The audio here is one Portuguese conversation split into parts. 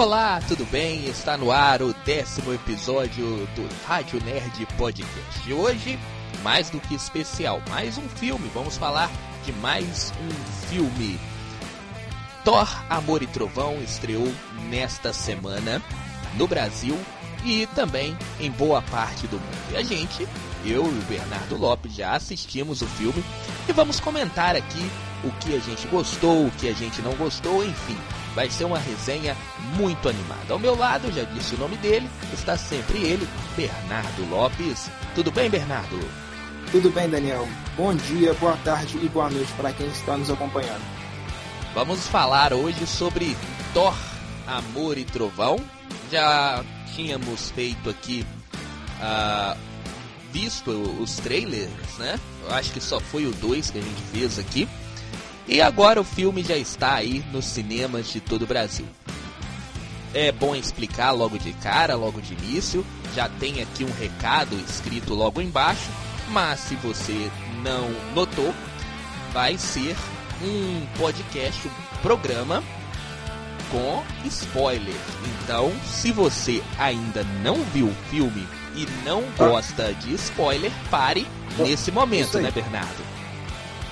Olá, tudo bem? Está no ar o décimo episódio do Rádio Nerd Podcast. E hoje, mais do que especial, mais um filme. Vamos falar de mais um filme. Thor, Amor e Trovão estreou nesta semana no Brasil e também em boa parte do mundo. E a gente, eu e o Bernardo Lopes, já assistimos o filme e vamos comentar aqui o que a gente gostou, o que a gente não gostou, enfim. Vai ser uma resenha muito animada. Ao meu lado, já disse o nome dele, está sempre ele, Bernardo Lopes. Tudo bem, Bernardo? Tudo bem, Daniel. Bom dia, boa tarde e boa noite para quem está nos acompanhando. Vamos falar hoje sobre Thor, Amor e Trovão. Já tínhamos feito aqui, uh, visto os trailers, né? Eu acho que só foi o 2 que a gente fez aqui. E agora o filme já está aí nos cinemas de todo o Brasil. É bom explicar logo de cara, logo de início. Já tem aqui um recado escrito logo embaixo, mas se você não notou, vai ser um podcast, um programa com spoiler. Então, se você ainda não viu o filme e não gosta de spoiler, pare nesse momento, né, Bernardo?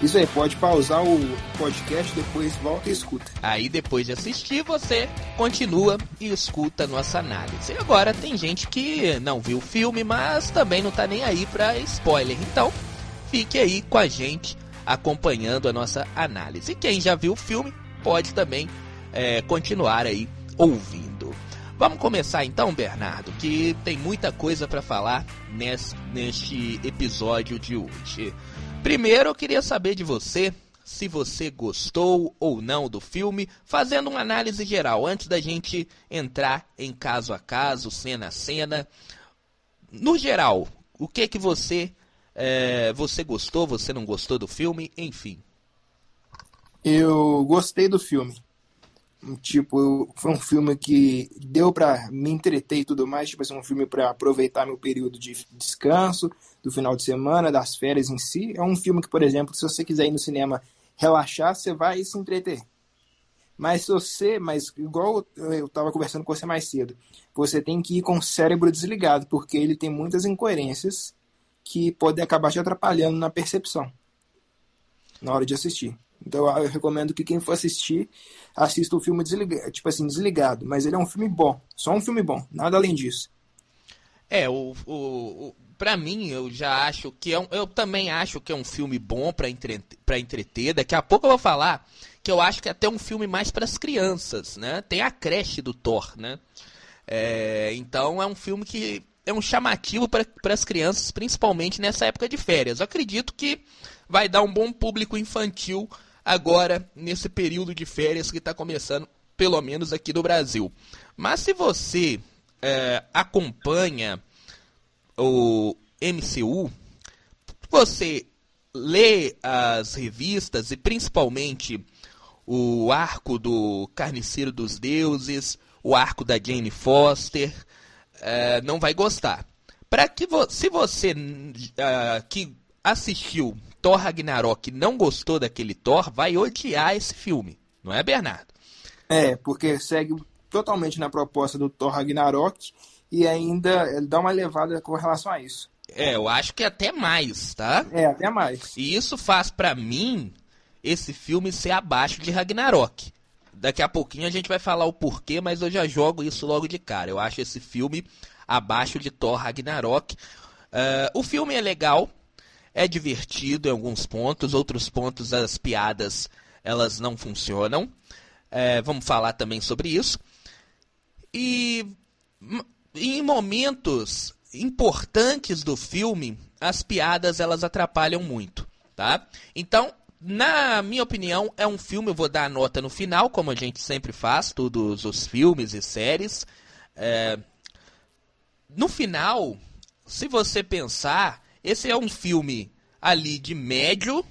Isso aí, pode pausar o podcast, depois volta e escuta. Aí depois de assistir, você continua e escuta a nossa análise. E agora tem gente que não viu o filme, mas também não tá nem aí pra spoiler. Então, fique aí com a gente acompanhando a nossa análise. E quem já viu o filme pode também é, continuar aí ouvindo. Vamos começar então, Bernardo, que tem muita coisa para falar nesse, neste episódio de hoje. Primeiro, eu queria saber de você se você gostou ou não do filme, fazendo uma análise geral, antes da gente entrar em caso a caso, cena a cena. No geral, o que que você é, você gostou, você não gostou do filme, enfim. Eu gostei do filme. Tipo, foi um filme que deu para me entreter e tudo mais, tipo assim, um filme para aproveitar meu período de descanso, do final de semana, das férias em si. É um filme que, por exemplo, se você quiser ir no cinema relaxar, você vai se entreter. Mas se você, mas igual eu estava conversando com você mais cedo, você tem que ir com o cérebro desligado, porque ele tem muitas incoerências que podem acabar te atrapalhando na percepção na hora de assistir. Então eu recomendo que quem for assistir, assista o filme desligado, tipo assim, desligado. Mas ele é um filme bom, só um filme bom, nada além disso. É, o, o, para mim, eu já acho que é um, eu também acho que é um filme bom para entreter, pra entreter. Daqui a pouco eu vou falar que eu acho que é até um filme mais para as crianças, né? Tem a creche do Thor, né? É, então é um filme que é um chamativo para as crianças, principalmente nessa época de férias. Eu acredito que vai dar um bom público infantil agora nesse período de férias que está começando, pelo menos aqui no Brasil. Mas se você é, acompanha o MCU, você lê as revistas e principalmente o arco do Carniceiro dos Deuses, o arco da Jane Foster, uh, não vai gostar. Para que vo se você uh, que assistiu Thor Ragnarok não gostou daquele Thor, vai odiar esse filme, não é, Bernardo? É, porque segue totalmente na proposta do Thor Ragnarok e ainda dá uma levada com relação a isso. É, eu acho que até mais, tá? É, até mais. E isso faz para mim esse filme ser abaixo de Ragnarok. Daqui a pouquinho a gente vai falar o porquê, mas eu já jogo isso logo de cara. Eu acho esse filme abaixo de Thor Ragnarok. Uh, o filme é legal, é divertido em alguns pontos, outros pontos as piadas elas não funcionam. Uh, vamos falar também sobre isso. E em momentos importantes do filme, as piadas elas atrapalham muito, tá? Então, na minha opinião, é um filme, eu vou dar a nota no final, como a gente sempre faz, todos os filmes e séries. É... No final, se você pensar, esse é um filme ali de médio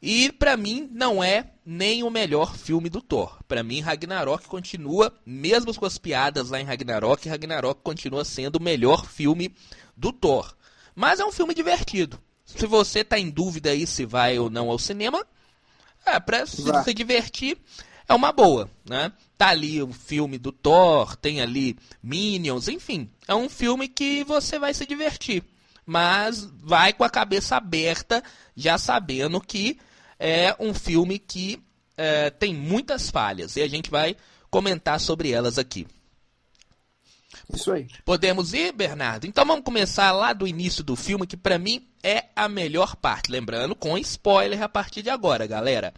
e para mim não é nem o melhor filme do Thor. Para mim, Ragnarok continua, mesmo com as piadas lá em Ragnarok, Ragnarok continua sendo o melhor filme do Thor. Mas é um filme divertido. Se você tá em dúvida aí se vai ou não ao cinema, é, pra se, se divertir, é uma boa, né? Tá ali o filme do Thor, tem ali Minions, enfim. É um filme que você vai se divertir. Mas vai com a cabeça aberta, já sabendo que é um filme que é, tem muitas falhas. E a gente vai comentar sobre elas aqui. Isso aí. Podemos ir, Bernardo? Então vamos começar lá do início do filme, que para mim é a melhor parte. Lembrando, com spoiler a partir de agora, galera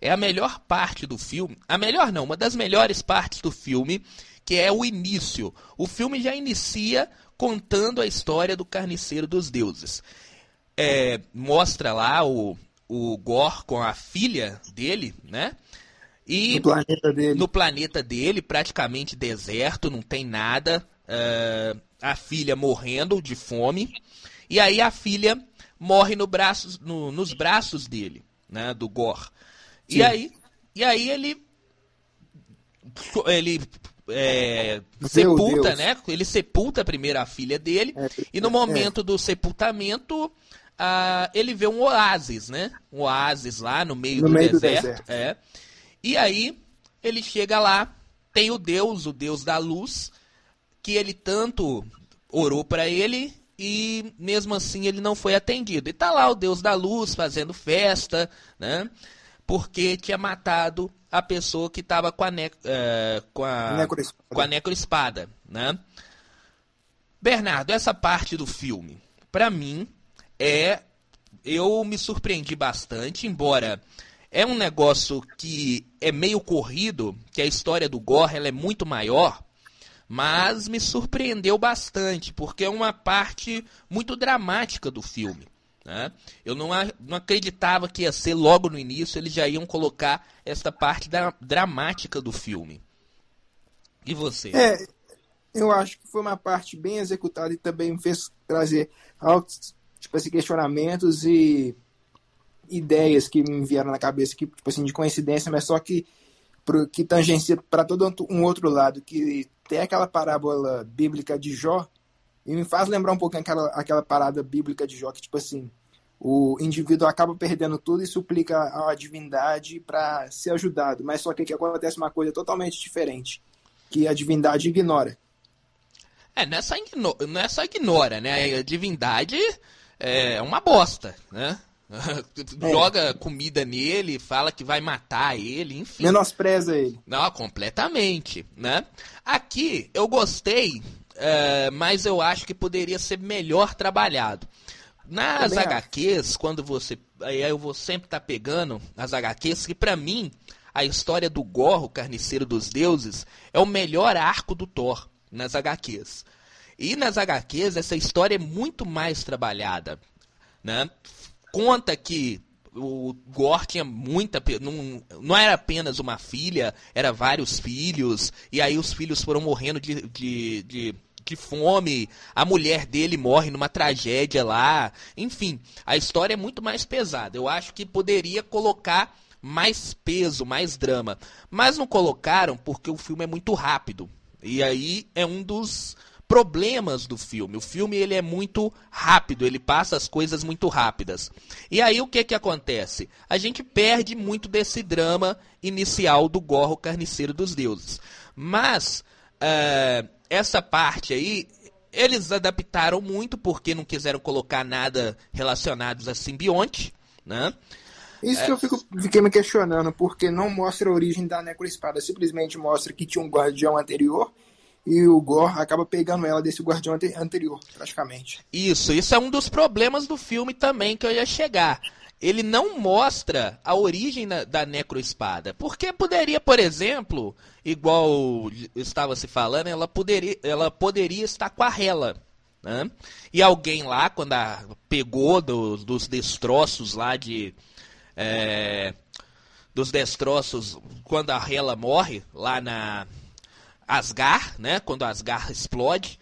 é a melhor parte do filme. A melhor não, uma das melhores partes do filme, que é o início. O filme já inicia contando a história do carniceiro dos deuses. É, mostra lá o, o Gor com a filha dele, né? E no planeta dele. No planeta dele, praticamente deserto, não tem nada. Uh, a filha morrendo de fome. E aí a filha morre no braços, no, nos braços dele, né? Do Gor. E aí, e aí ele ele é, sepulta, Deus. né? Ele sepulta primeiro a filha dele é, e no momento é. do sepultamento ah, ele vê um oásis, né? Um oásis lá no meio, no do, meio deserto, do deserto. É. E aí ele chega lá, tem o Deus, o Deus da luz, que ele tanto orou para ele e mesmo assim ele não foi atendido. E tá lá o Deus da luz fazendo festa, né? Porque tinha matado a pessoa que estava com a, ne uh, com a, com a necroespada, né? Bernardo, essa parte do filme, para mim, é eu me surpreendi bastante, embora é um negócio que é meio corrido, que a história do Gore ela é muito maior, mas me surpreendeu bastante, porque é uma parte muito dramática do filme. Né? Eu não, não acreditava que ia ser logo no início, eles já iam colocar esta parte da, dramática do filme. E você? É, eu acho que foi uma parte bem executada e também me fez trazer altos tipo assim, questionamentos e ideias que me vieram na cabeça que tipo assim de coincidência, mas só que que tangencia para todo um outro lado, que tem aquela parábola bíblica de Jó e me faz lembrar um pouquinho aquela, aquela parada bíblica de Jó, que tipo assim, o indivíduo acaba perdendo tudo e suplica a divindade para ser ajudado. Mas só que aqui acontece uma coisa totalmente diferente, que a divindade ignora. É, nessa, nessa ignora, né? A divindade é uma bosta, né? É. Joga comida nele, fala que vai matar ele, enfim. Menospreza ele. Não, completamente, né? Aqui eu gostei, é, mas eu acho que poderia ser melhor trabalhado. Nas Também HQs, acho. quando você. Aí eu vou sempre estar tá pegando as HQs, que para mim, a história do Gorro, Carniceiro dos Deuses, é o melhor arco do Thor nas HQs. E nas HQs, essa história é muito mais trabalhada. Né? Conta que o Gore tinha muita. Não, não era apenas uma filha, era vários filhos. E aí os filhos foram morrendo de, de, de de fome, a mulher dele morre numa tragédia lá. Enfim, a história é muito mais pesada. Eu acho que poderia colocar mais peso, mais drama. Mas não colocaram porque o filme é muito rápido. E aí é um dos problemas do filme. O filme ele é muito rápido, ele passa as coisas muito rápidas. E aí o que que acontece? A gente perde muito desse drama inicial do Gorro Carniceiro dos Deuses. Mas uh, essa parte aí, eles adaptaram muito porque não quiseram colocar nada relacionado a simbionte, né? Isso é... que eu fico, fiquei me questionando, porque não mostra a origem da Necroespada, simplesmente mostra que tinha um guardião anterior e o Gor acaba pegando ela desse guardião anterior, praticamente. Isso, isso é um dos problemas do filme também que eu ia chegar ele não mostra a origem da, da necroespada. Porque poderia, por exemplo, igual estava se falando, ela poderia, ela poderia estar com a Hela. Né? E alguém lá, quando a, pegou do, dos destroços lá de. É, dos destroços, quando a Hela morre lá na Asgar, né? Quando Asgar explode,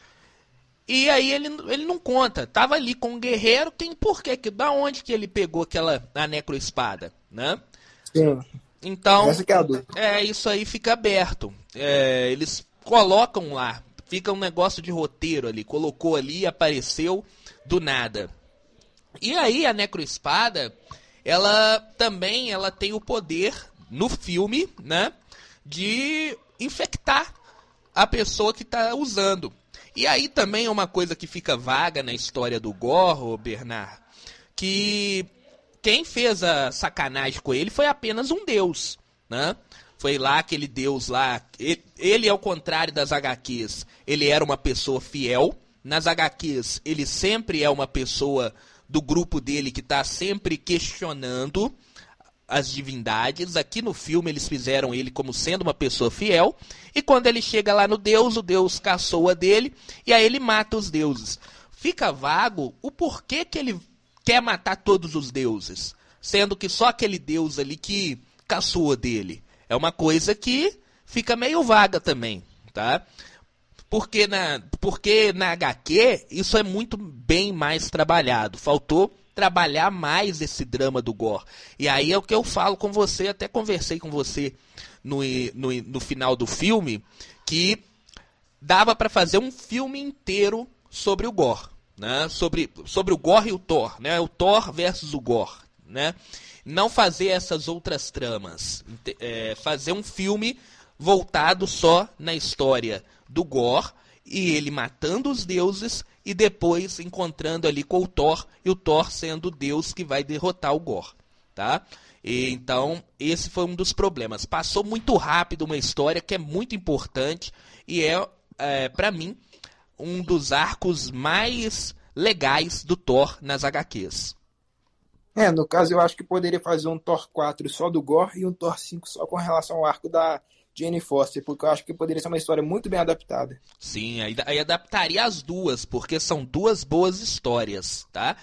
e aí ele, ele não conta. Tava ali com um guerreiro, tem por quê? Que, da onde que ele pegou aquela a necroespada, né? Sim. Então, é, é, isso aí fica aberto. É, eles colocam lá, fica um negócio de roteiro ali, colocou ali, apareceu do nada. E aí a necroespada, ela também ela tem o poder no filme, né, de infectar a pessoa que está usando. E aí também é uma coisa que fica vaga na história do Gorro, Bernard, que quem fez a sacanagem com ele foi apenas um deus, né? Foi lá aquele deus lá, ele, ele ao contrário das HQs, ele era uma pessoa fiel. Nas HQs, ele sempre é uma pessoa do grupo dele que está sempre questionando as divindades. Aqui no filme eles fizeram ele como sendo uma pessoa fiel. E quando ele chega lá no Deus, o Deus caçoa dele e aí ele mata os deuses. Fica vago o porquê que ele quer matar todos os deuses, sendo que só aquele Deus ali que caçoa dele. É uma coisa que fica meio vaga também, tá? Porque na, porque na HQ isso é muito bem mais trabalhado. Faltou trabalhar mais esse drama do Gore. E aí é o que eu falo com você, até conversei com você no, no, no final do filme, que dava para fazer um filme inteiro sobre o Gore. Né? Sobre, sobre o Gore e o Thor. Né? O Thor versus o Gore. Né? Não fazer essas outras tramas. É, fazer um filme voltado só na história do Gore e ele matando os deuses e depois encontrando ali com o Thor e o Thor sendo deus que vai derrotar o Gore, tá? E, então, esse foi um dos problemas. Passou muito rápido uma história que é muito importante e é, é para mim, um dos arcos mais legais do Thor nas HQs. É, no caso eu acho que poderia fazer um Thor 4 só do Gore e um Thor 5 só com relação ao arco da Jane Foster, porque eu acho que poderia ser uma história muito bem adaptada. Sim, aí, aí adaptaria as duas, porque são duas boas histórias, tá?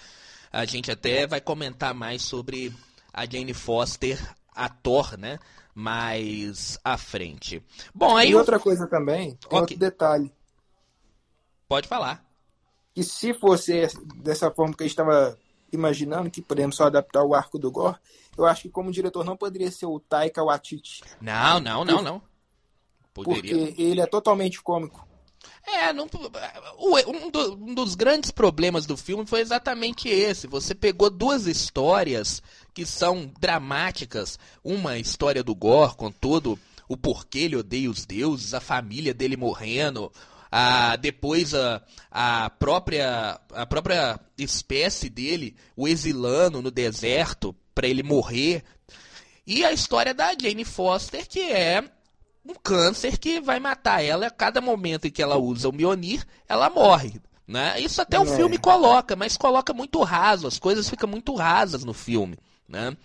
A gente até vai comentar mais sobre a Jane Foster, a Thor, né? Mais à frente. Bom, aí. E outra coisa também, okay. outro detalhe. Pode falar. Que se fosse dessa forma que a gente estava imaginando, que podemos só adaptar o arco do Gore, eu acho que como diretor não poderia ser o Taika Waititi. Não, não, não, não. Poderia. Porque ele é totalmente cômico. É, não, um, do, um, dos grandes problemas do filme foi exatamente esse. Você pegou duas histórias que são dramáticas. Uma história do Gore, com todo o porquê ele odeia os deuses, a família dele morrendo, a, depois a, a, própria, a própria espécie dele, o exilando no deserto, para ele morrer. E a história da Jane Foster, que é um câncer que vai matar ela a cada momento em que ela usa o Mionir, ela morre. Né? Isso até é. o filme coloca, mas coloca muito raso, as coisas ficam muito rasas no filme. Né?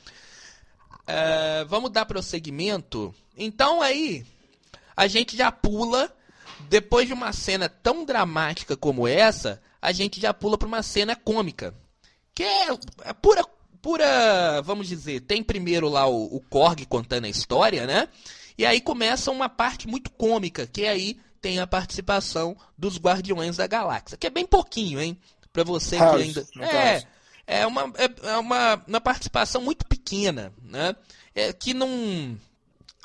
É, vamos dar prosseguimento. Então aí, a gente já pula, depois de uma cena tão dramática como essa, a gente já pula para uma cena cômica. Que é, é pura pura, vamos dizer, tem primeiro lá o, o Korg contando a história, né? E aí começa uma parte muito cômica, que aí tem a participação dos Guardiões da Galáxia, que é bem pouquinho, hein? Pra você House, que ainda. É, é, uma, é, é uma, uma participação muito pequena, né? É, que não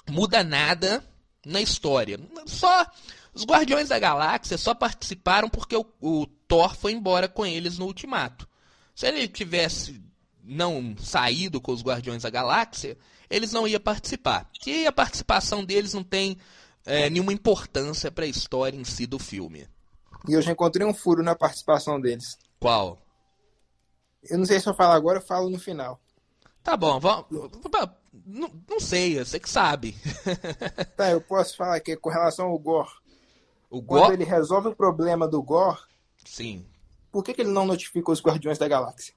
muda nada na história. Só os Guardiões da Galáxia só participaram porque o, o Thor foi embora com eles no Ultimato. Se ele tivesse não saído com os Guardiões da Galáxia, eles não iam participar. E a participação deles não tem é, nenhuma importância para a história em si do filme. E eu já encontrei um furo na participação deles. Qual? Eu não sei se eu falo agora, eu falo no final. Tá bom, vamos. Não, não sei, você que sabe. tá, eu posso falar que com relação ao Gore. O Gore... Quando ele resolve o problema do Gore. Sim. Por que, que ele não notifica os Guardiões da Galáxia?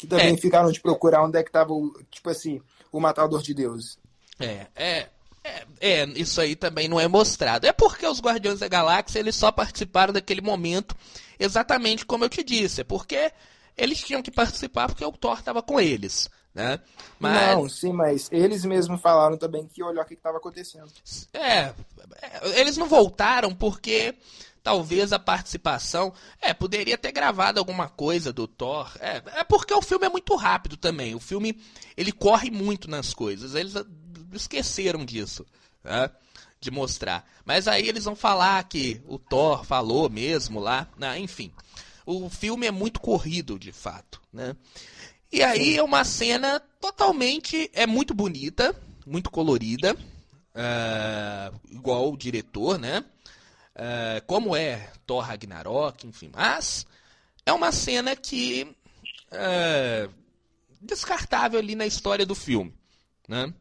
Que também é. ficaram de procurar onde é que tava, o, tipo assim, o matador de deuses. É, é, é, é, isso aí também não é mostrado. É porque os Guardiões da Galáxia eles só participaram daquele momento exatamente como eu te disse. É porque eles tinham que participar porque o Thor estava com eles. Né? Mas... Não, sim, mas eles mesmos falaram também que olhou o que estava acontecendo. É, é, eles não voltaram porque talvez a participação. É, poderia ter gravado alguma coisa do Thor. É, é porque o filme é muito rápido também. O filme ele corre muito nas coisas. Eles esqueceram disso, né? de mostrar. Mas aí eles vão falar que o Thor falou mesmo lá, né? enfim. O filme é muito corrido, de fato, né? E aí é uma cena totalmente é muito bonita, muito colorida, uh, igual o diretor, né? Uh, como é Thor Ragnarok, enfim. Mas é uma cena que uh, descartável ali na história do filme, né?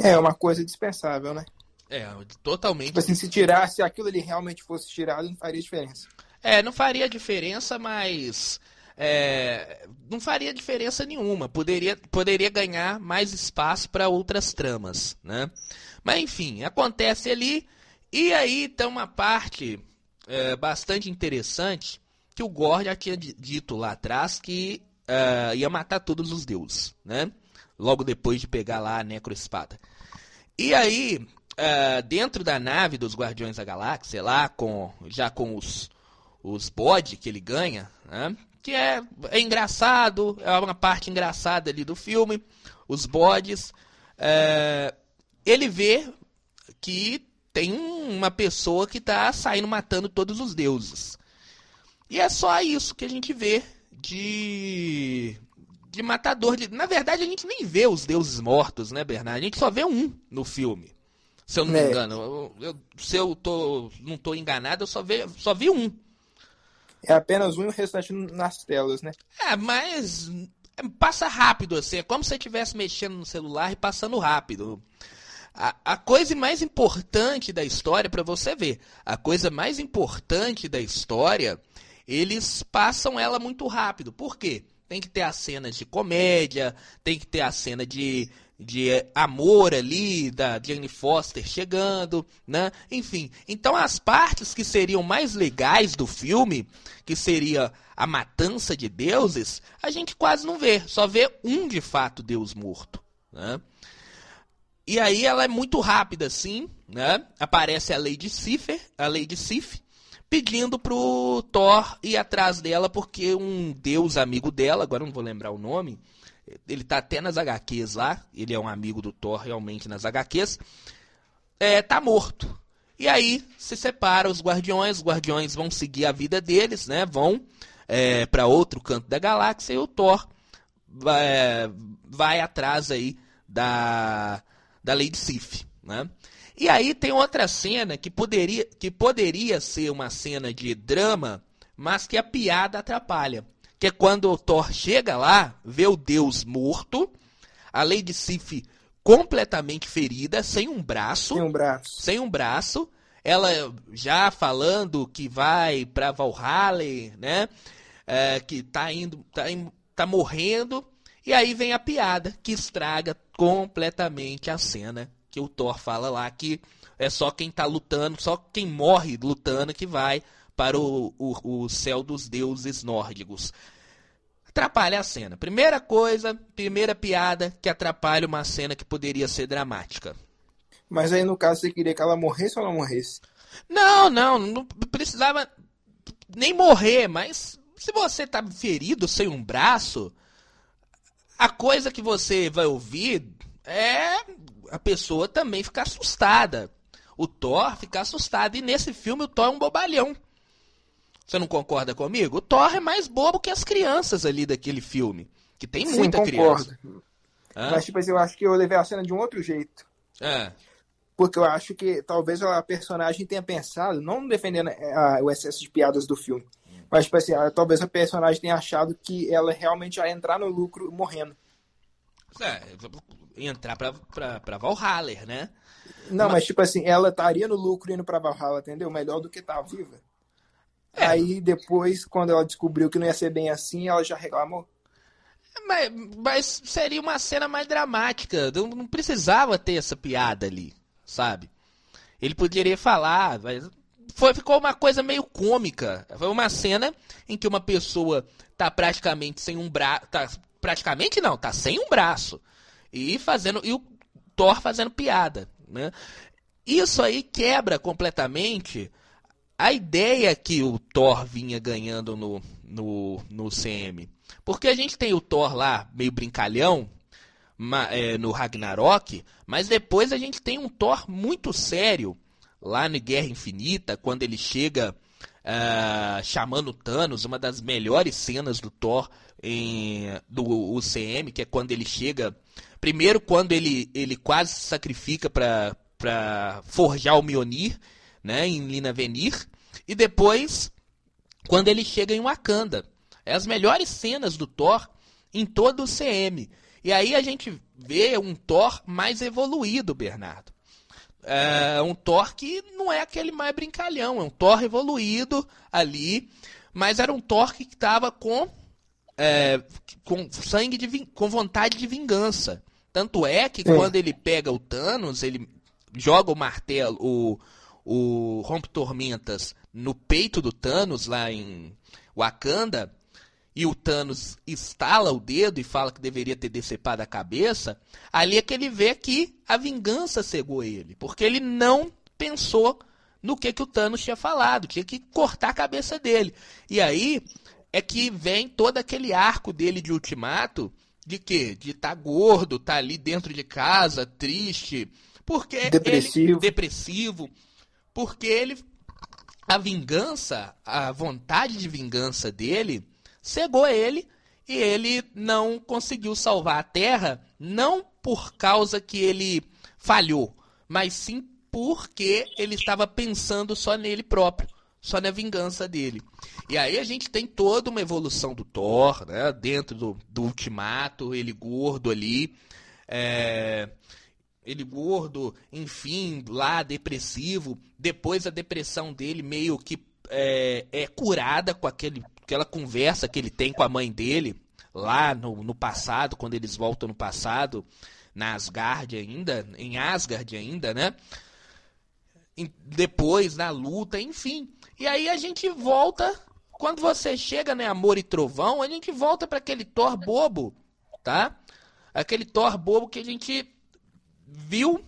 É uma coisa dispensável, né? É, totalmente. Tipo assim, se tirasse, se aquilo ali realmente fosse tirado, não faria diferença. É, não faria diferença, mas é, não faria diferença nenhuma. Poderia, poderia ganhar mais espaço para outras tramas, né? Mas enfim, acontece ali. E aí tem uma parte é, bastante interessante que o Gore já tinha dito lá atrás que uh, ia matar todos os deuses, né? Logo depois de pegar lá a necroespada. E aí, uh, dentro da nave dos Guardiões da Galáxia, lá com já com os, os bode que ele ganha, né? que é, é engraçado, é uma parte engraçada ali do filme, os bodes. Uh, ele vê que tem uma pessoa que está saindo matando todos os deuses. E é só isso que a gente vê de de matador de. Na verdade, a gente nem vê os deuses mortos, né, Bernardo? A gente só vê um no filme. Se eu não é. me engano. Eu, eu, se eu tô, não estou enganado, eu só vi, só vi um. É apenas um e o restante nas telas, né? É, mas passa rápido, assim. É como se você estivesse mexendo no celular e passando rápido. A, a coisa mais importante da história, para você ver, a coisa mais importante da história eles passam ela muito rápido. Por quê? Tem que ter as cenas de comédia, tem que ter a cena de, de amor ali, da Jane Foster chegando, né? Enfim, então as partes que seriam mais legais do filme, que seria a matança de deuses, a gente quase não vê, só vê um de fato deus morto, né? E aí ela é muito rápida assim, né? Aparece a Lady Sif, a Lady Sif, pedindo pro Thor ir atrás dela porque um deus amigo dela, agora não vou lembrar o nome, ele tá até nas HQs lá, ele é um amigo do Thor realmente nas HQs, é, tá morto. E aí se separa os guardiões, os guardiões vão seguir a vida deles, né? Vão é, para outro canto da galáxia e o Thor vai, é, vai atrás aí da, da Lady Sif, né? E aí tem outra cena que poderia, que poderia ser uma cena de drama, mas que a piada atrapalha. Que é quando o Thor chega lá, vê o deus morto, a Lady Sif completamente ferida, sem um braço. Sem um braço. Sem um braço. Ela já falando que vai para Valhalla, né? É, que tá indo, tá, tá morrendo. E aí vem a piada que estraga completamente a cena que o Thor fala lá que é só quem está lutando, só quem morre lutando que vai para o, o, o céu dos deuses nórdicos. Atrapalha a cena. Primeira coisa, primeira piada que atrapalha uma cena que poderia ser dramática. Mas aí no caso você queria que ela morresse ou não morresse? Não, não, não precisava nem morrer, mas se você tá ferido sem um braço, a coisa que você vai ouvir é a pessoa também ficar assustada. O Thor fica assustado. E nesse filme o Thor é um bobalhão. Você não concorda comigo? O Thor é mais bobo que as crianças ali daquele filme. Que tem Sim, muita concordo. criança. Mas, tipo assim, eu acho que eu levei a cena de um outro jeito. É. Porque eu acho que talvez a personagem tenha pensado, não defendendo a, o excesso de piadas do filme, mas, tipo assim, talvez a personagem tenha achado que ela realmente ia entrar no lucro morrendo. É, entrar pra, pra, pra Valhalla, né? Não, mas... mas... tipo assim, ela estaria no lucro indo pra Valhalla, entendeu? Melhor do que tá viva. É. Aí depois, quando ela descobriu que não ia ser bem assim, ela já reclamou. Mas, mas seria uma cena mais dramática. Não, não, precisava ter essa piada ali, sabe? Ele poderia falar, mas foi, ficou uma coisa meio cômica. Foi uma cena em que uma pessoa tá praticamente sem um braço. Tá, praticamente não, tá sem um braço e fazendo e o Thor fazendo piada, né? Isso aí quebra completamente a ideia que o Thor vinha ganhando no, no, no CM. Porque a gente tem o Thor lá, meio brincalhão, é, no Ragnarok, mas depois a gente tem um Thor muito sério lá no Guerra Infinita, quando ele chega uh, chamando Thanos, uma das melhores cenas do Thor em, do UCM, que é quando ele chega. Primeiro, quando ele, ele quase se sacrifica para forjar o Mjolnir, né, em Lina Venir. E depois, quando ele chega em Wakanda. É as melhores cenas do Thor em todo o CM. E aí a gente vê um Thor mais evoluído, Bernardo. É um Thor que não é aquele mais brincalhão, é um Thor evoluído ali, mas era um Thor que estava com, é, com sangue de com vontade de vingança. Tanto é que é. quando ele pega o Thanos, ele joga o martelo, o, o Rompe Tormentas no peito do Thanos lá em Wakanda, e o Thanos estala o dedo e fala que deveria ter decepado a cabeça, ali é que ele vê que a vingança cegou ele, porque ele não pensou no que, que o Thanos tinha falado, tinha que cortar a cabeça dele. E aí é que vem todo aquele arco dele de ultimato, de quê? De estar tá gordo, tá ali dentro de casa, triste, porque depressivo. Ele, depressivo, porque ele a vingança, a vontade de vingança dele cegou ele e ele não conseguiu salvar a Terra, não por causa que ele falhou, mas sim porque ele estava pensando só nele próprio, só na vingança dele. E aí a gente tem toda uma evolução do Thor, né, dentro do, do Ultimato, ele gordo ali, é, ele gordo, enfim, lá depressivo. Depois a depressão dele meio que é, é curada com aquele aquela conversa que ele tem com a mãe dele, lá no, no passado, quando eles voltam no passado, na Asgard ainda, em Asgard ainda, né? E depois na luta, enfim. E aí a gente volta, quando você chega, né, Amor e Trovão, a gente volta para aquele Thor bobo, tá? Aquele Thor bobo que a gente viu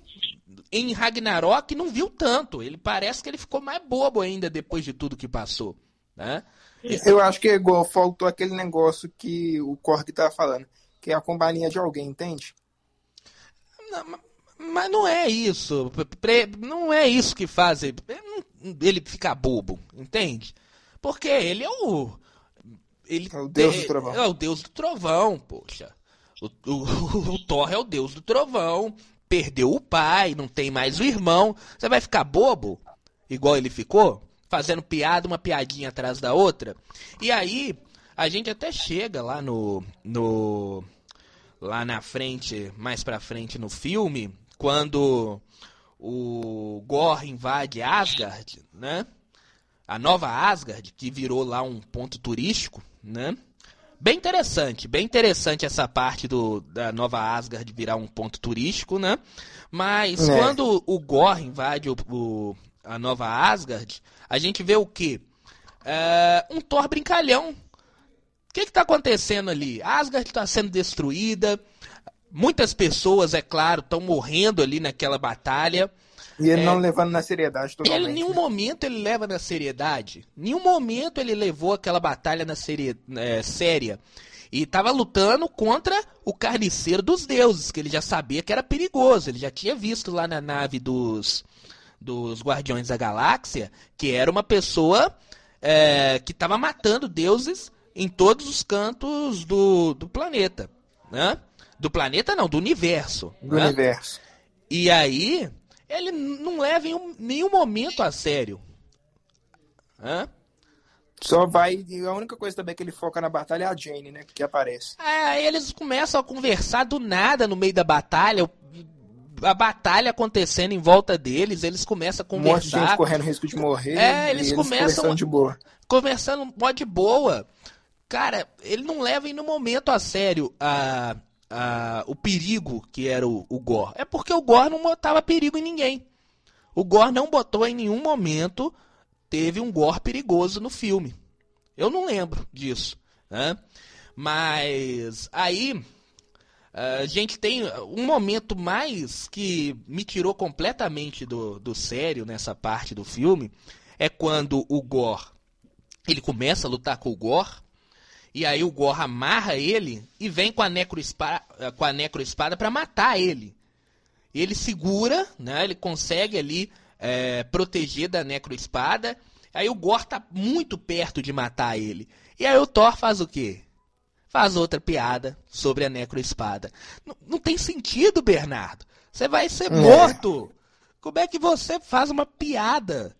em Ragnarok não viu tanto. Ele parece que ele ficou mais bobo ainda depois de tudo que passou, né? Eu acho que é igual, faltou aquele negócio que o Korg tava falando, que é a companhia de alguém, entende? Não, mas não é isso. Não é isso que faz ele ficar bobo, entende? Porque ele é o. Ele é o deus é, do trovão. É o deus do trovão, poxa. O, o, o, Thor é o deus do trovão. Perdeu o pai, não tem mais o irmão. Você vai ficar bobo? Igual ele ficou? fazendo piada, uma piadinha atrás da outra. E aí, a gente até chega lá no. no lá na frente, mais pra frente no filme, quando o Gore invade Asgard, né? A nova Asgard, que virou lá um ponto turístico, né? Bem interessante, bem interessante essa parte do, da nova Asgard virar um ponto turístico, né? Mas é. quando o Gore invade o, o, a nova Asgard, a gente vê o quê? É, um Thor brincalhão. O que está acontecendo ali? Asgard está sendo destruída. Muitas pessoas, é claro, estão morrendo ali naquela batalha. E ele é, não levando na seriedade totalmente. Ele, em nenhum né? momento ele leva na seriedade. Nenhum momento ele levou aquela batalha na serie, é, séria. E estava lutando contra o carniceiro dos deuses, que ele já sabia que era perigoso. Ele já tinha visto lá na nave dos, dos Guardiões da Galáxia, que era uma pessoa é, que estava matando deuses em todos os cantos do, do planeta. Né? Do planeta não, do universo. Do né? universo. E aí, ele não leva em um, nenhum momento a sério. Hã? Só vai. A única coisa também que ele foca na batalha é a Jane, né? Que aparece. É, aí eles começam a conversar do nada no meio da batalha a batalha acontecendo em volta deles, eles começam a conversar. Um monte de gente correndo risco de morrer. É, eles, eles começam. Conversando de boa. Conversando mó de boa. Cara, ele não leva em nenhum momento a sério a, a, o perigo que era o, o Gore. É porque o Gore não botava perigo em ninguém. O Gore não botou em nenhum momento. Teve um Gore perigoso no filme. Eu não lembro disso. Né? Mas aí a gente tem um momento mais que me tirou completamente do, do sério nessa parte do filme. É quando o Gore ele começa a lutar com o Gore. E aí o Gore amarra ele e vem com a necroespada, com a necroespada para matar ele. Ele segura, né? Ele consegue ali é, proteger da necroespada. Aí o Gore tá muito perto de matar ele. E aí o Thor faz o quê? Faz outra piada sobre a necroespada. Não, não tem sentido, Bernardo. Você vai ser é. morto. Como é que você faz uma piada?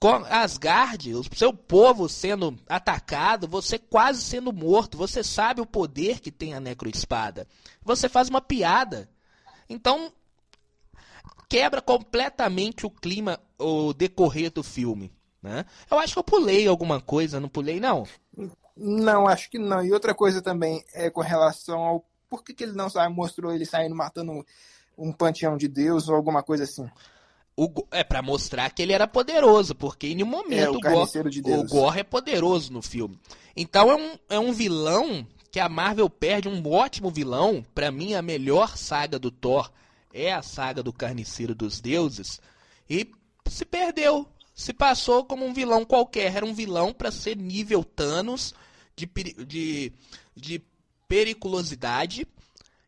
Com Asgard, o seu povo sendo atacado, você quase sendo morto, você sabe o poder que tem a necroespada. Você faz uma piada. Então, quebra completamente o clima, o decorrer do filme. Né? Eu acho que eu pulei alguma coisa, não pulei, não? Não, acho que não. E outra coisa também é com relação ao por que, que ele não sabe, mostrou ele saindo matando um panteão de Deus ou alguma coisa assim. O, é para mostrar que ele era poderoso, porque em nenhum momento é, o, o, Gore, de o Gore é poderoso no filme. Então é um, é um vilão que a Marvel perde um ótimo vilão. Para mim, a melhor saga do Thor é a saga do Carniceiro dos Deuses. E se perdeu. Se passou como um vilão qualquer. Era um vilão para ser nível Thanos de, de, de periculosidade.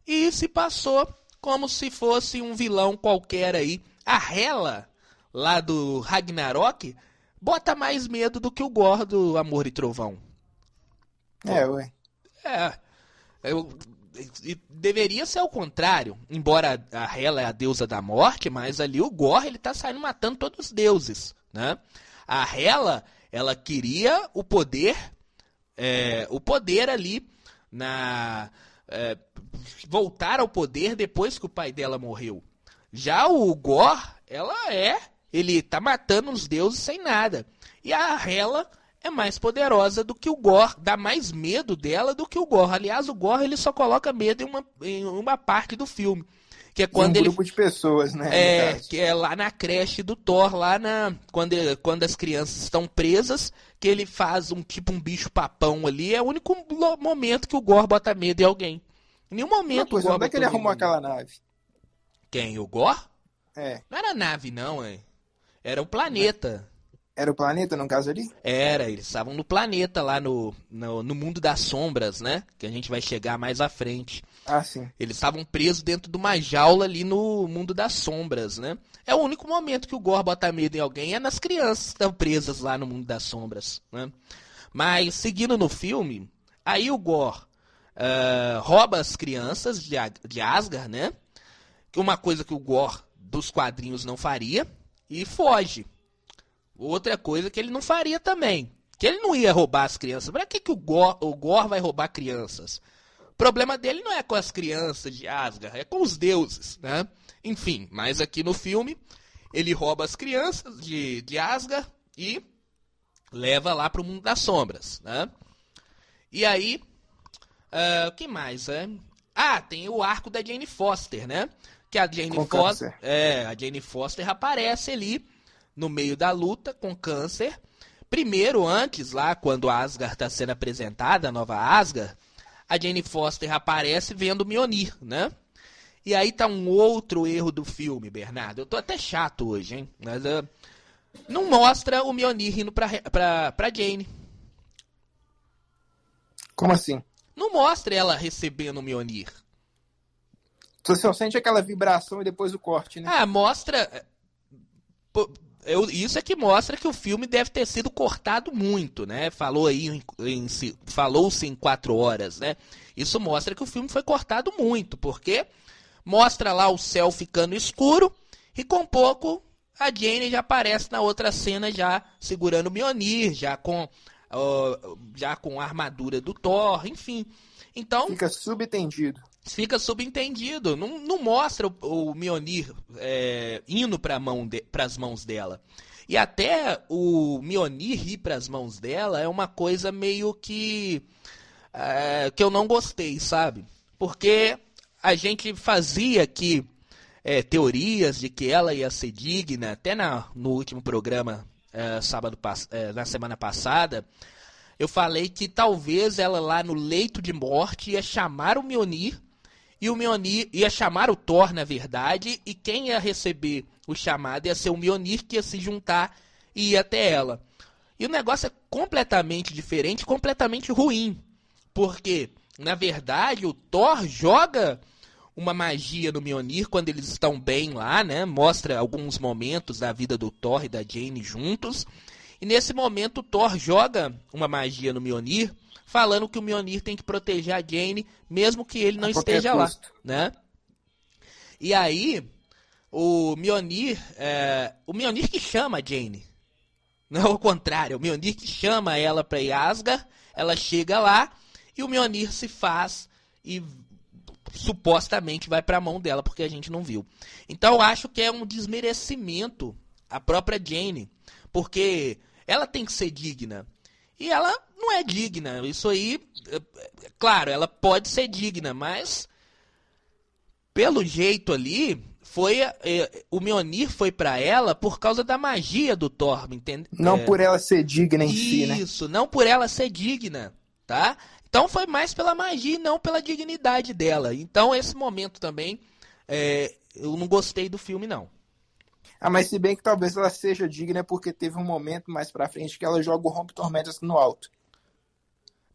E se passou como se fosse um vilão qualquer aí. A Hela, lá do Ragnarok, bota mais medo do que o Gore do Amor e Trovão. É, ué. É. Eu, deveria ser ao contrário. Embora a Hela é a deusa da morte, mas ali o Gore ele tá saindo matando todos os deuses, né? A Hela, ela queria o poder, é, o poder ali na é, voltar ao poder depois que o pai dela morreu. Já o Gor, ela é, ele tá matando os deuses sem nada. E a Hela é mais poderosa do que o Gor, dá mais medo dela do que o Gor. Aliás, o Gor ele só coloca medo em uma, em uma parte do filme. Que é quando um grupo ele, de pessoas, né? É, que é lá na creche do Thor, lá na. Quando, quando as crianças estão presas, que ele faz um tipo um bicho papão ali. É o único momento que o Gor bota medo em alguém. Em nenhum momento. O Gore onde é que ele arrumou aquela nave? Quem? O Gor? É. Não era nave, não, hein? Era o planeta. Era o planeta, no caso ali? Era, eles estavam no planeta lá no, no, no, mundo das sombras, né? Que a gente vai chegar mais à frente. Ah, sim. Eles estavam presos dentro de uma jaula ali no mundo das sombras, né? É o único momento que o Gor bota medo em alguém, é nas crianças que estão presas lá no mundo das sombras, né? Mas, seguindo no filme, aí o Gor uh, rouba as crianças de, de Asgard, né? Uma coisa que o Gor dos quadrinhos não faria, e foge. Outra coisa que ele não faria também. Que ele não ia roubar as crianças. Pra que, que o, Gor, o Gor vai roubar crianças? O problema dele não é com as crianças de Asgard, é com os deuses, né? Enfim, mas aqui no filme, ele rouba as crianças de, de Asgard e leva lá para o mundo das sombras, né? E aí, uh, o que mais? É? Ah, tem o arco da Jane Foster, né? Que a Jane Foster, é, a Jane Foster aparece ali no meio da luta com câncer. Primeiro, antes, lá, quando a Asgard está sendo apresentada, a nova Asgard, a Jane Foster aparece vendo Mjolnir, né? E aí tá um outro erro do filme, Bernardo. Eu tô até chato hoje, hein? Mas uh, não mostra o Mjolnir indo pra, pra, pra Jane. Como assim? Não mostra ela recebendo o Mjolnir. Você só sente aquela vibração e depois o corte, né? Ah, mostra eu, isso é que mostra que o filme deve ter sido cortado muito, né? Falou aí em, em falou-se em quatro horas, né? Isso mostra que o filme foi cortado muito, porque mostra lá o céu ficando escuro e com pouco a Jane já aparece na outra cena já segurando o Mjolnir, já com já com a armadura do Thor, enfim. Então fica subentendido fica subentendido. Não, não mostra o, o Mionir é, indo para mão as mãos dela. E até o Mionir ir para as mãos dela é uma coisa meio que. É, que eu não gostei, sabe? Porque a gente fazia aqui é, teorias de que ela ia ser digna, até na, no último programa, é, sábado, é, na semana passada. Eu falei que talvez ela lá no leito de morte ia chamar o Mionir e o Mjolnir ia chamar o Thor, na verdade, e quem ia receber o chamado ia ser o Mjolnir que ia se juntar e ir até ela. E o negócio é completamente diferente, completamente ruim. Porque, na verdade, o Thor joga uma magia no Mjolnir quando eles estão bem lá, né? Mostra alguns momentos da vida do Thor e da Jane juntos. E nesse momento o Thor joga uma magia no Mjolnir, falando que o Mjolnir tem que proteger a Jane, mesmo que ele não A esteja lá, né? E aí o Mjolnir, é, o Mjolnir que chama a Jane. Não é o contrário, o Mjolnir que chama ela para Asgard, ela chega lá e o Mjolnir se faz e supostamente vai para a mão dela, porque a gente não viu. Então eu acho que é um desmerecimento a própria Jane, porque ela tem que ser digna. E ela não é digna. Isso aí, é, é, claro, ela pode ser digna, mas pelo jeito ali, foi é, o Mjolnir foi para ela por causa da magia do Thor, entende? Não É, por ela ser digna em si, né? isso, não por ela ser digna, tá? Então foi mais pela magia e não pela dignidade dela. Então esse momento também, é, eu não gostei do filme, não. Ah, mas se bem que talvez ela seja digna porque teve um momento mais pra frente que ela joga o Rompe Tormentas no alto.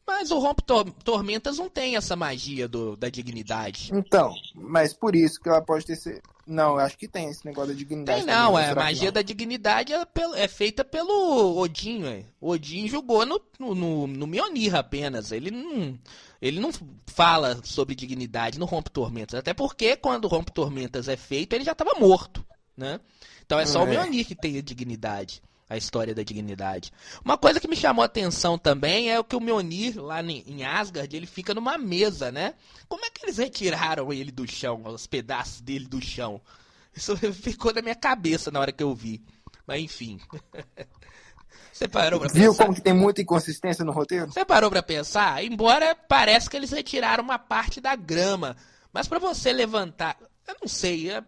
Mas o Rompe Tor- Tormentas não tem essa magia do, da dignidade. Então, mas por isso que ela pode ter sido. Não, eu acho que tem esse negócio da dignidade. Tem não, também, é, a magia não? da dignidade é, é feita pelo Odin, ué. O Odin jogou no, no, no, Mjolnir apenas. Ele não, ele não fala sobre dignidade no Rompe Tormentas. Até porque quando o Rompe Tormentas é feito, ele já estava morto, né? Então é só o É. Mjolnir que tem a dignidade. A história da dignidade. Uma coisa que me chamou a atenção também é o que o Mjolnir, lá em Asgard, ele fica numa mesa, né? Como é que eles retiraram ele do chão, os pedaços dele do chão? Isso ficou na minha cabeça na hora que eu vi. Mas enfim. Você parou pra Viu pensar? como que tem muita inconsistência no roteiro? Você parou pra pensar? Embora parece que eles retiraram uma parte da grama, mas pra você levantar, eu não sei, é-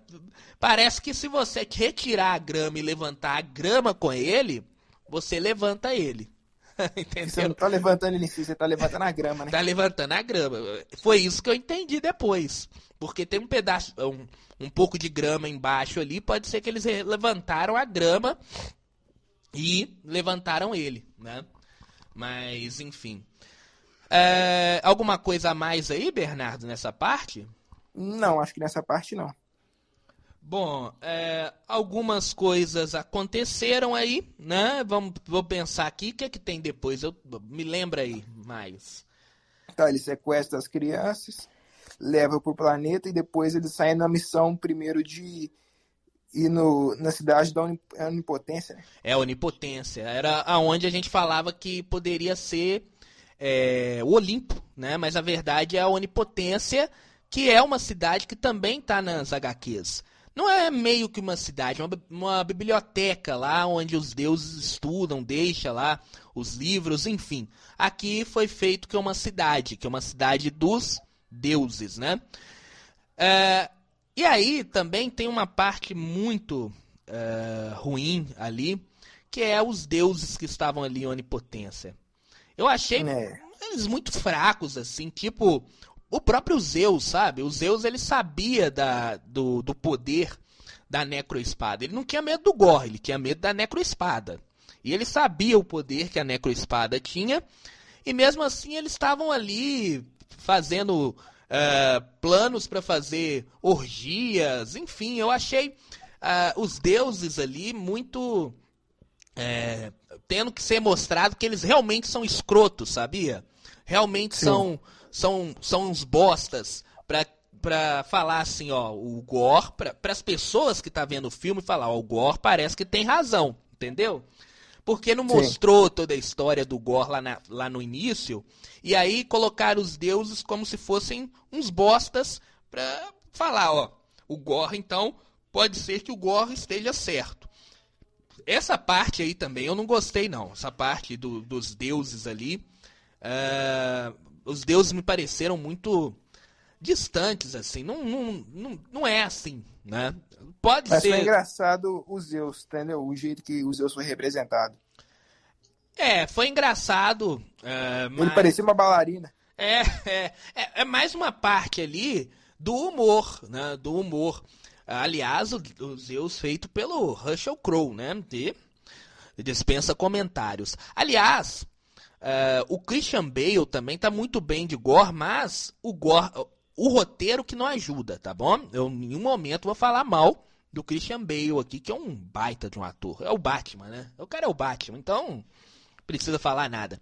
parece que se você retirar a grama e levantar a grama com ele, você levanta ele. Você não Entendeu? tá levantando ele em si, você tá levantando a grama, né? Tá levantando a grama. Foi isso que eu entendi depois. Porque tem um pedaço, um, um pouco de grama embaixo ali, pode ser que eles levantaram a grama e levantaram ele, né? Mas, enfim. É, alguma coisa a mais aí, Bernardo, nessa parte? Não, acho que nessa parte não. Bom, é, algumas coisas aconteceram aí, né? Vamos, vou pensar aqui, o que é que tem depois? Eu, me lembra aí mais. Tá, ele sequestra as crianças, leva pro planeta e depois eles saem na missão primeiro de ir no, na cidade da Onip- Onipotência, né? É onipotência. Era aonde a gente falava que poderia ser é, o Olimpo, né? Mas a verdade é a onipotência, que é uma cidade que também está nas HQs. Não é meio que uma cidade, uma, uma biblioteca lá onde os deuses estudam, deixa lá os livros, enfim. Aqui foi feito que é uma cidade, que é uma cidade dos deuses, né? É, e aí também tem uma parte muito é, ruim ali, que é os deuses que estavam ali em onipotência. Eu achei É. eles muito fracos, assim, tipo o próprio Zeus, sabe? O Zeus ele sabia da, do, do poder da necroespada. Ele não tinha medo do Gor, ele tinha medo da necroespada. E ele sabia o poder que a necroespada tinha, e mesmo assim eles estavam ali fazendo eh, planos para fazer orgias, enfim, eu achei ah, os deuses ali muito é, tendo que ser mostrado que eles realmente são escrotos, sabia? Realmente Sim. são, são, são uns bostas pra, pra falar assim, ó, o Gore, pra, pras pessoas que tá vendo o filme, falar, ó, o Gore parece que tem razão, entendeu? Porque não Sim. mostrou toda a história do Gore lá, na- lá no início, e aí colocaram os deuses como se fossem uns bostas pra falar, ó, o Gore, então, pode ser que o Gore esteja certo. Essa parte aí também eu não gostei, não. Essa parte do- dos deuses ali. é, os deuses me pareceram muito distantes, assim. Não, não, não, não é assim, né? Pode Mas ser. foi engraçado o Zeus, entendeu? O jeito que o Zeus foi representado. É, foi engraçado. é, Ele mas- parecia uma bailarina. É, é, é, é mais uma parte ali do humor, né? Do humor. Aliás, o, o Zeus feito pelo Russell Crowe, né? De, dispensa comentários. Aliás, é, o Christian Bale também tá muito bem de Gore, mas o Gore, o roteiro que não ajuda, tá bom? Eu em nenhum momento vou falar mal do Christian Bale aqui, que é um baita de um ator. É o Batman, né? O cara é o Batman, então precisa falar nada.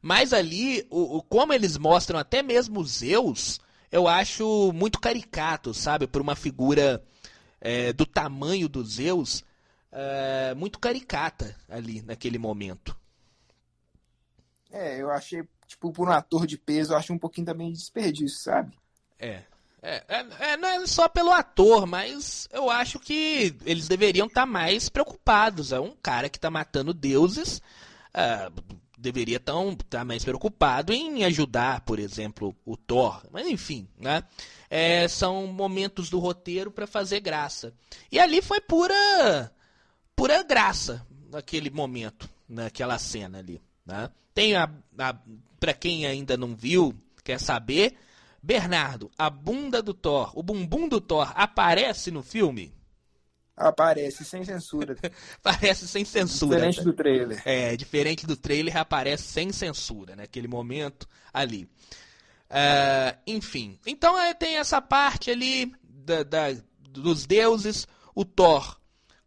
Mas ali, o, o como eles mostram até mesmo os Zeus, eu acho muito caricato, sabe? Por uma figura é, do tamanho dos Zeus, é, muito caricata ali naquele momento. É, eu achei, tipo, por um ator de peso, eu acho um pouquinho também de desperdício, sabe? É. É, é, é, não é só pelo ator, mas eu acho que eles deveriam estar tá mais preocupados. É um cara que está matando deuses, uh, deveria estar tá mais preocupado em ajudar, por exemplo, o Thor. Mas enfim, né? É, são momentos do roteiro para fazer graça. E ali foi pura, pura graça naquele momento, naquela cena ali. Né? Tem a, a para quem ainda não viu, quer saber, Bernardo, a bunda do Thor, o bumbum do Thor aparece no filme? Aparece sem censura. aparece sem censura. Diferente do trailer. É, diferente do trailer, aparece sem censura, naquele né? momento ali. Uh, enfim, então é, tem essa parte ali da, da, dos deuses. O Thor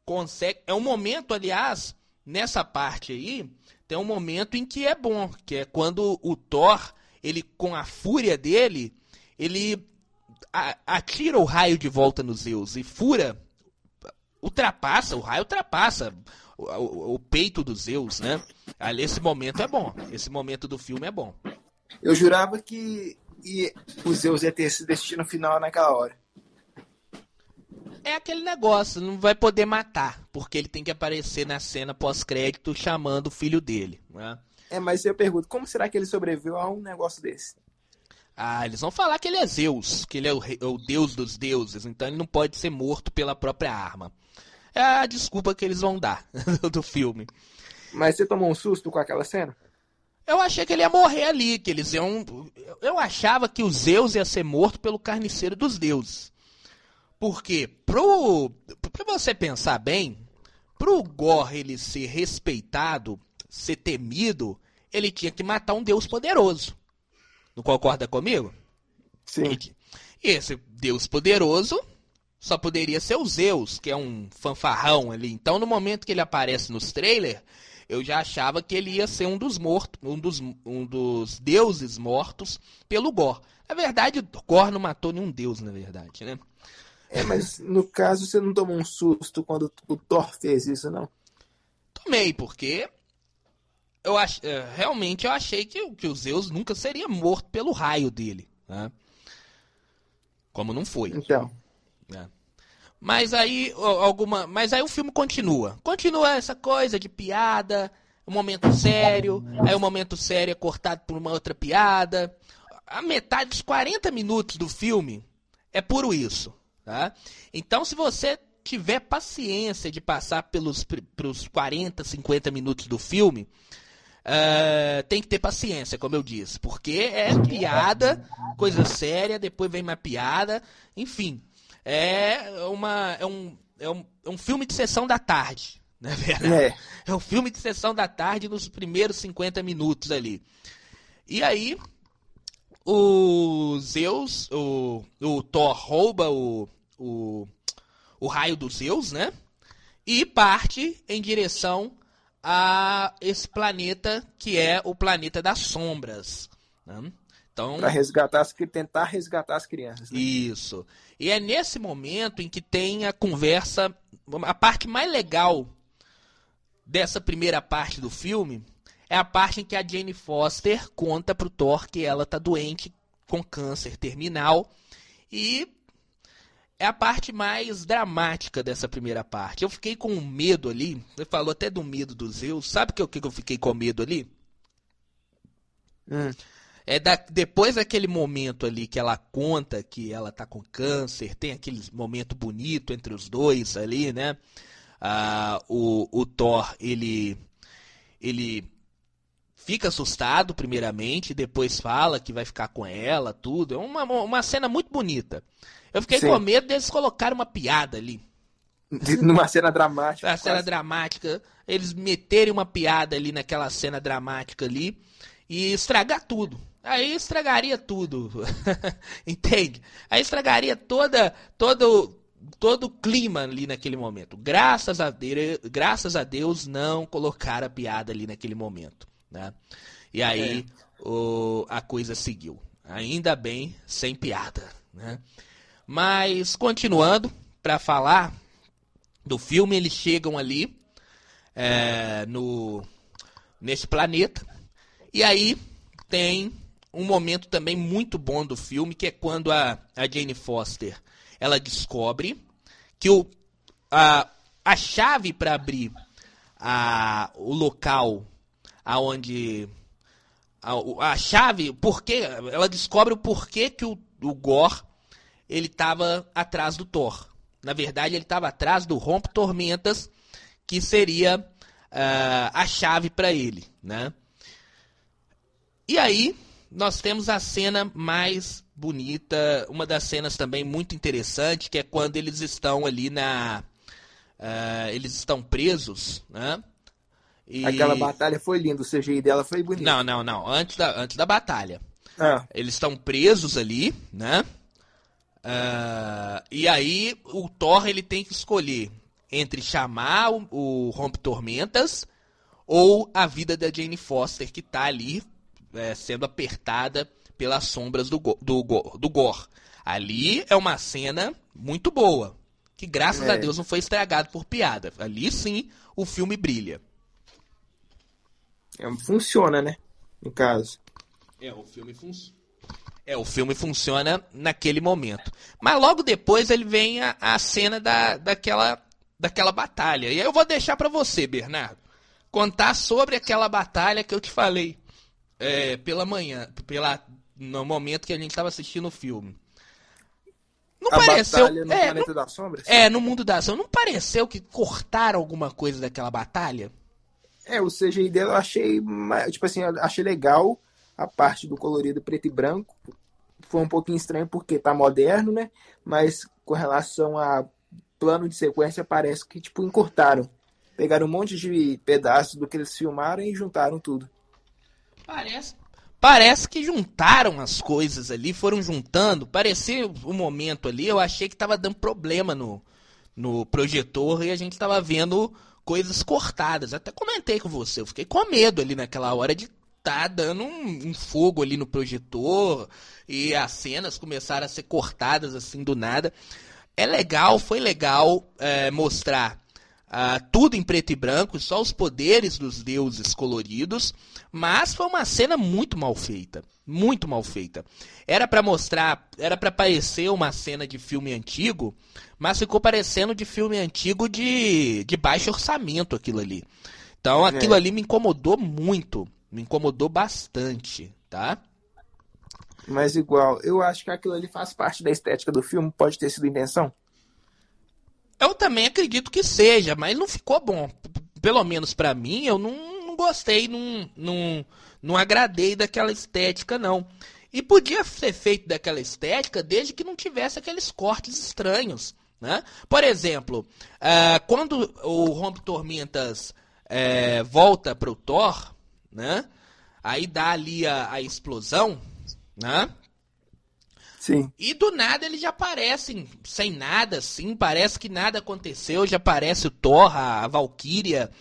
consegue. É um momento, aliás, nessa parte aí, tem um momento em que é bom, que é quando o Thor, ele com a fúria dele, ele atira o raio de volta nos Zeus e fura, ultrapassa, o raio ultrapassa o, o, o peito dos Zeus, né? Ali esse momento é bom, esse momento do filme é bom. Eu jurava que ia, o Zeus ia ter esse destino final naquela hora é aquele negócio, não vai poder matar, porque ele tem que aparecer na cena pós-crédito chamando o filho dele. Né? É, mas eu pergunto, como será que ele sobreviveu a um negócio desse? Ah, eles vão falar que ele é Zeus, que ele é o, rei, o deus dos deuses, então ele não pode ser morto pela própria arma. É a desculpa que eles vão dar do filme. Mas você tomou um susto com aquela cena? Eu achei que ele ia morrer ali, que eles iam. Eu achava que o Zeus ia ser morto pelo carniceiro dos deuses. Porque pro, pra você pensar bem, pro Gore ele ser respeitado, ser temido, ele tinha que matar um deus poderoso. Não concorda comigo? Sim. E esse deus poderoso só poderia ser o Zeus, que é um fanfarrão ali. Então, no momento que ele aparece nos trailers, eu já achava que ele ia ser um dos mortos, um dos, um dos deuses mortos pelo Gore. Na verdade, Gore não matou nenhum deus, na verdade, né? É, mas no caso você não tomou um susto quando o Thor fez isso, não? Tomei, porque eu ach... É, realmente eu achei que, que o Zeus nunca seria morto pelo raio dele. Né? Como não foi. Então. É. Mas aí alguma. Mas aí o filme continua. Continua essa coisa de piada, um momento sério, aí o um momento sério é cortado por uma outra piada. A metade dos 40 minutos do filme é puro isso. Tá? Então, se você tiver paciência de passar pelos, pelos 40, 50 minutos do filme, uh, tem que ter paciência, como eu disse, porque é piada, coisa séria, depois vem uma piada, enfim, é, uma, é, um, é, um, é um filme de sessão da tarde, na é verdade. É. é um filme de sessão da tarde nos primeiros 50 minutos ali. E aí, o Zeus, o, o Thor rouba o, o, o raio dos Zeus, né? E parte em direção a esse planeta que é o planeta das sombras. Né? Então, para resgatar as, tentar resgatar as crianças. Né? Isso. E é nesse momento em que tem a conversa, a parte mais legal dessa primeira parte do filme é a parte em que a Jane Foster conta pro Thor que ela tá doente com câncer terminal e é a parte mais dramática dessa primeira parte. Eu fiquei com medo ali. Você falou até do medo dos Zeus. Sabe o que, que eu fiquei com medo ali? Hum. É da, depois daquele momento ali que ela conta que ela tá com câncer, tem aquele momento bonito entre os dois ali, né? Ah, o, o Thor, ele, ele fica assustado primeiramente, depois fala que vai ficar com ela, tudo. É uma, uma cena muito bonita. Eu fiquei Sim. com medo deles colocarem uma piada ali. Numa cena dramática. Uma cena dramática. Eles meterem uma piada ali naquela cena dramática ali e estragar tudo. Aí estragaria tudo. Entende? Aí estragaria toda, todo todo o clima ali naquele momento. Graças a, Deus, graças a Deus não colocaram a piada ali naquele momento. Né? E aí é. o, a coisa seguiu. Ainda bem, sem piada. Né? Mas, continuando, para falar do filme, eles chegam ali é, no nesse planeta. E aí tem um momento também muito bom do filme, que é quando a, a Jane Foster ela descobre que o, a, a chave para abrir a, o local aonde a, a chave, porque ela descobre o porquê que o, o Gore ele estava atrás do Thor. Na verdade, ele estava atrás do Rompe Tormentas, que seria uh, a chave para ele, né? E aí nós temos a cena mais bonita, uma das cenas também muito interessante, que é quando eles estão ali na. Uh, eles estão presos, né? E... Aquela batalha foi linda, o CGI dela foi bonito. Não, não, não. Antes da, antes da batalha. Ah. Eles estão presos ali, né? Uh, e aí o Thor ele tem que escolher entre chamar o, o Rompe Tormentas ou a vida da Jane Foster que tá ali é, sendo apertada pelas sombras do, do, do Gore. Ali é uma cena muito boa, que graças é. a Deus não foi estragado por piada. Ali sim o filme brilha. É, funciona, né? No caso. É, o filme funciona. É, o filme funciona naquele momento. Mas logo depois ele vem a, a cena da, daquela, daquela batalha. E aí eu vou deixar para você, Bernardo, contar sobre aquela batalha que eu te falei é, pela manhã, pela, no momento que a gente estava assistindo o filme. Não a pareceu. no é, Sombras? É, no Mundo das Sombras. Não pareceu que cortaram alguma coisa daquela batalha? É, o CGI dela eu achei. Tipo assim, achei legal a parte do colorido preto e branco. Foi um pouquinho estranho porque tá moderno, né? Mas com relação a plano de sequência, parece que, tipo, encurtaram. Pegaram um monte de pedaços do que eles filmaram e juntaram tudo. Parece, parece que juntaram as coisas ali, foram juntando. Parecia o um momento ali, eu achei que tava dando problema no, no projetor e a gente tava vendo coisas cortadas. Até comentei com você, eu fiquei com medo ali naquela hora de tá dando um, um, fogo ali no projetor e as cenas começaram a ser cortadas assim do nada. É legal, foi legal é, mostrar Uh, tudo em preto e branco, só os poderes dos deuses coloridos, mas foi uma cena muito mal feita, muito mal feita. Era para mostrar, era para parecer uma cena de filme antigo, mas ficou parecendo de filme antigo de, de baixo orçamento aquilo ali. Então aquilo é. ali me incomodou muito, me incomodou bastante, tá? Mas igual, eu acho que aquilo ali faz parte da estética do filme, pode ter sido intenção. Eu também acredito que seja, mas não ficou bom. Pelo menos para mim, eu não, não gostei, não, não, não agradei daquela estética, não. E podia ser feito daquela estética desde que não tivesse aqueles cortes estranhos. Né? Por exemplo, uh, quando o Rompe Tormentas uh, volta para o Thor, né? aí dá ali a, a explosão, né? Sim. E do nada eles já aparecem sem nada, assim, parece que nada aconteceu, já aparece o Thor, a, Valkyria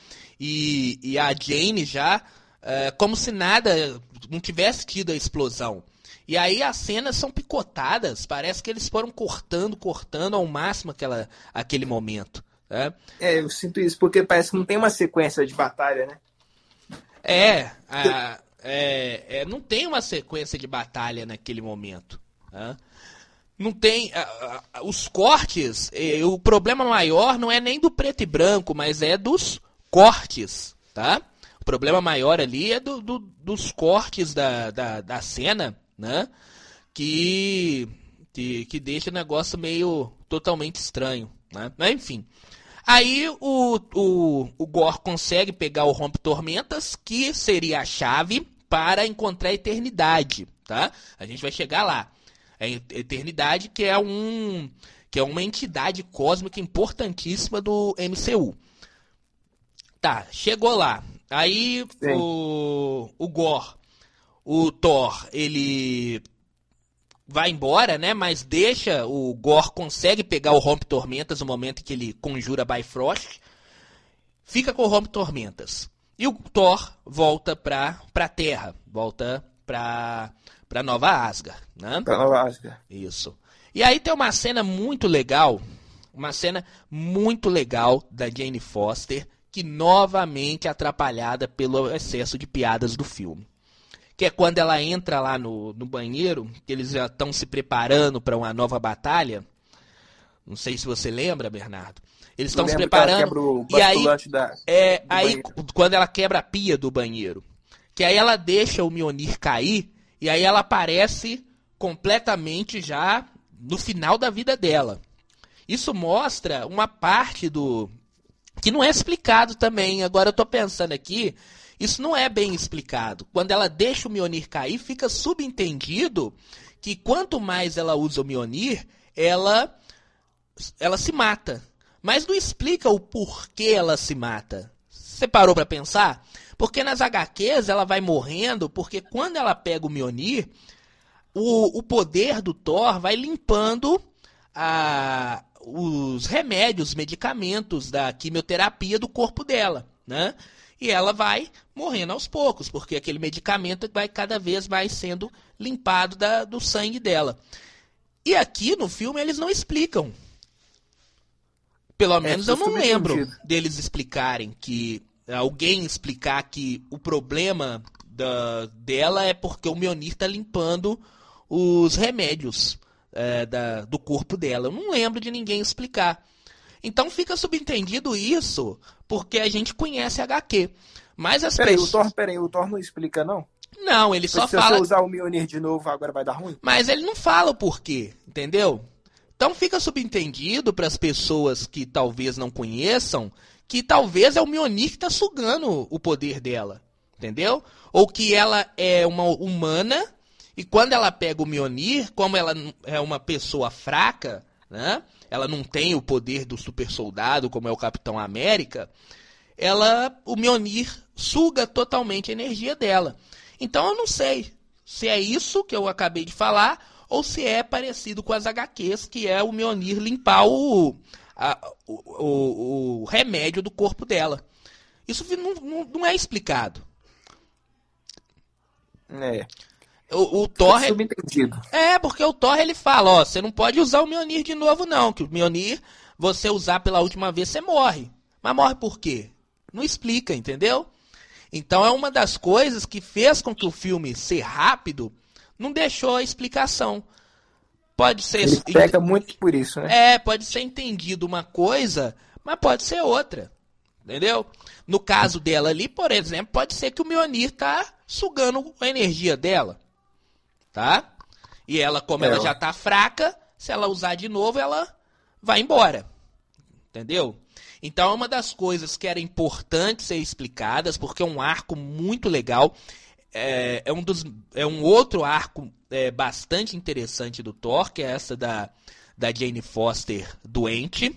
e, e a Jane já, é, como se nada, não tivesse tido a explosão. E aí as cenas são picotadas, parece que eles foram cortando, cortando ao máximo aquela, aquele momento. Né? É, eu sinto isso, porque parece que não tem uma sequência de batalha, né? É, a, é, é, não tem uma sequência de batalha naquele momento. Né? Não tem. os cortes, o problema maior não é nem do preto e branco, mas é dos cortes. Tá? O problema maior ali é do, do, dos cortes da, da, da cena, né? Que, que, que deixa o negócio meio totalmente estranho. Né? Mas enfim. Aí o, o, o Gor consegue pegar o Rompe Tormentas, que seria a chave para encontrar a eternidade. Tá? A gente vai chegar lá é Eternidade, que é um que é uma entidade cósmica importantíssima do MCU. Tá, chegou lá. Aí o, o Gore, o Thor, ele vai embora, né? Mas deixa o Gor consegue pegar o Rompe Tormentas no momento em que ele conjura Bifrost. Fica com o Rompe Tormentas. E o Thor volta pra, pra Terra, volta pra, pra Nova Asgard, né? Pra Nova Asgard. Isso. E aí tem uma cena muito legal, uma cena muito legal da Jane Foster, que novamente é atrapalhada pelo excesso de piadas do filme que é quando ela entra lá no, no banheiro, que eles já estão se preparando para uma nova batalha. Não sei se você lembra, Bernardo. Eles estão se preparando. e aí, da, é, aí quando ela quebra a pia do banheiro, que aí ela deixa o Mionir cair e aí ela aparece completamente já no final da vida dela. Isso mostra uma parte do que não é explicado também. Agora eu tô pensando aqui, isso não é bem explicado. Quando ela deixa o Mionir cair, fica subentendido que quanto mais ela usa o Mionir, ela, ela se mata. Mas não explica o porquê ela se mata. Você parou para pensar? Porque nas HQs ela vai morrendo, porque quando ela pega o Mionir, o, o poder do Thor vai limpando a, os remédios, os medicamentos da quimioterapia do corpo dela, né? e ela vai morrendo aos poucos, porque aquele medicamento vai cada vez mais sendo limpado da, do sangue dela. E aqui no filme eles não explicam. Pelo é, menos é, eu não lembro deles explicarem que alguém explicar que o problema da, dela é porque o Mionir está limpando os remédios é, da, do corpo dela. Eu não lembro de ninguém explicar. Então fica subentendido isso porque a gente conhece HQ. Mas as peraí, pessoas... o Thor, peraí, o Thor não explica não? Não, ele só fala. Se você usar o Mjolnir de novo, agora vai dar ruim? Mas ele não fala o porquê, entendeu? Então fica subentendido para as pessoas que talvez não conheçam que talvez é o Mjolnir que está sugando o poder dela, entendeu? Ou que ela é uma humana e quando ela pega o Mjolnir, como ela é uma pessoa fraca, né? ela não tem o poder do super soldado, como é o Capitão América, ela, o Mjolnir suga totalmente a energia dela. Então eu não sei se é isso que eu acabei de falar ou se é parecido com as HQs, que é o Mjolnir limpar o, a, o, o, o, remédio do corpo dela. Isso não, não, não é explicado. É. O, o Thor. É, porque o Thor ele fala, ó, você não pode usar o Mjolnir de novo, não. Que o Mjolnir, você usar pela última vez, você morre. Mas morre por quê? Não explica, entendeu? Então é uma das coisas que fez com que o filme ser rápido, não deixou a explicação. Pode ser. Ele muito por isso, né? É, pode ser entendido uma coisa, mas pode ser outra. Entendeu? No caso dela ali, por exemplo, pode ser que o Mjolnir tá sugando a energia dela tá? E ela, como é. ela já tá fraca, se ela usar de novo, ela vai embora. Entendeu? Então é uma das coisas que era importante ser explicadas, porque é um arco muito legal. É, é um, dos, é um outro arco é, bastante interessante do Thor, que é essa da, da Jane Foster doente,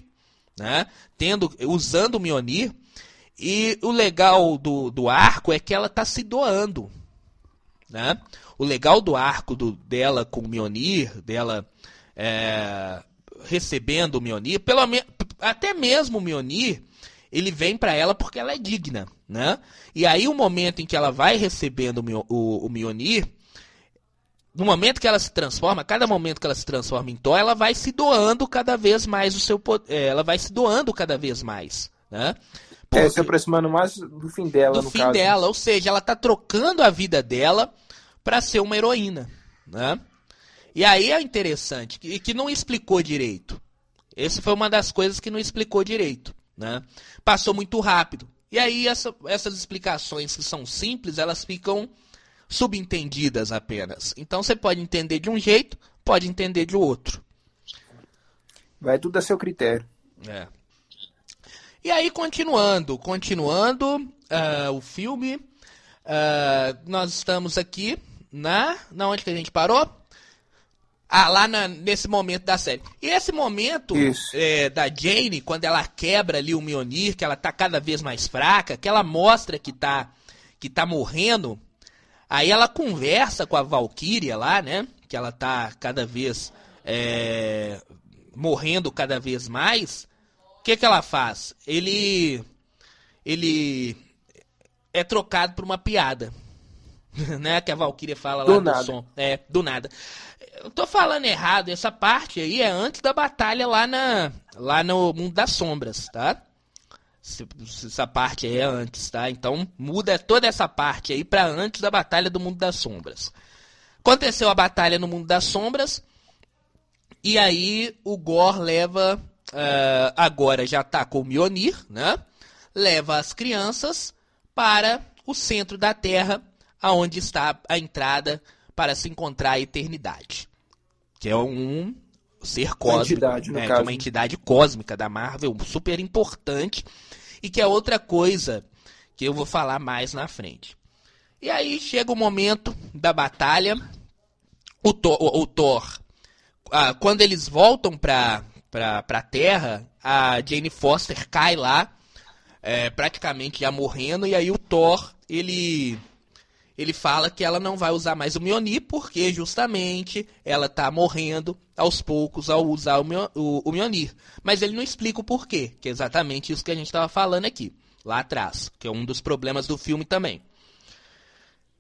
né? Tendo, usando o Mjolnir. E o legal do, do arco é que ela está se doando. Né? O legal do arco do, dela com o Mionir, dela é, recebendo o Mionir, pelo até mesmo o Mionir, ele vem para ela porque ela é digna, né? E aí o momento em que ela vai recebendo o, o, o Mionir, no momento que ela se transforma, cada momento que ela se transforma em Thor, ela vai se doando cada vez mais o seu é, ela vai se doando cada vez mais, né? Porque, é, se aproximando mais do fim dela, do fim caso. dela, ou seja, ela está trocando a vida dela para ser uma heroína, né? E aí é interessante e que, que não explicou direito. Essa foi uma das coisas que não explicou direito, né? Passou muito rápido. E aí essa, essas explicações que são simples, elas ficam subentendidas apenas. Então você pode entender de um jeito, pode entender de outro. Vai tudo a seu critério. É. E aí, continuando, continuando uh, o filme, uh, nós estamos aqui na, na onde que a gente parou? Ah, lá na, nesse momento da série. E esse momento é, da Jane, quando ela quebra ali o Mionir, que ela tá cada vez mais fraca, que ela mostra que tá, que tá morrendo, aí ela conversa com a Valkyria lá, né? Que ela tá cada vez é, morrendo cada vez mais. O que, que ela faz? Ele. Ele é trocado por uma piada. né? Que a Valkyria fala lá Do do, som. É, do nada. Eu tô falando errado, essa parte aí é antes da batalha lá, na, lá no Mundo das Sombras, tá? Se- se Essa parte aí é antes, tá? Então muda toda essa parte aí pra antes da batalha do Mundo das Sombras. Aconteceu a batalha no Mundo das Sombras. E aí o Gor leva. ah, agora já tá com o Mjolnir, né? Leva as crianças para o centro da Terra, aonde está a entrada para se encontrar a eternidade. Que é um ser cósmico. entidade, né? Que é caso. uma entidade cósmica da Marvel, super importante. E que é outra coisa que eu vou falar mais na frente. E aí chega o momento da batalha. O Thor, o, o Thor, ah, quando eles voltam pra, pra, pra Terra, a Jane Foster cai lá, é, praticamente já morrendo, e aí o Thor, ele ele fala que ela não vai usar mais o Mjolnir porque justamente ela tá morrendo aos poucos ao usar o, Mjol- o, o Mjolnir. Mas ele não explica o porquê, que é exatamente isso que a gente estava falando aqui, lá atrás, que é um dos problemas do filme também.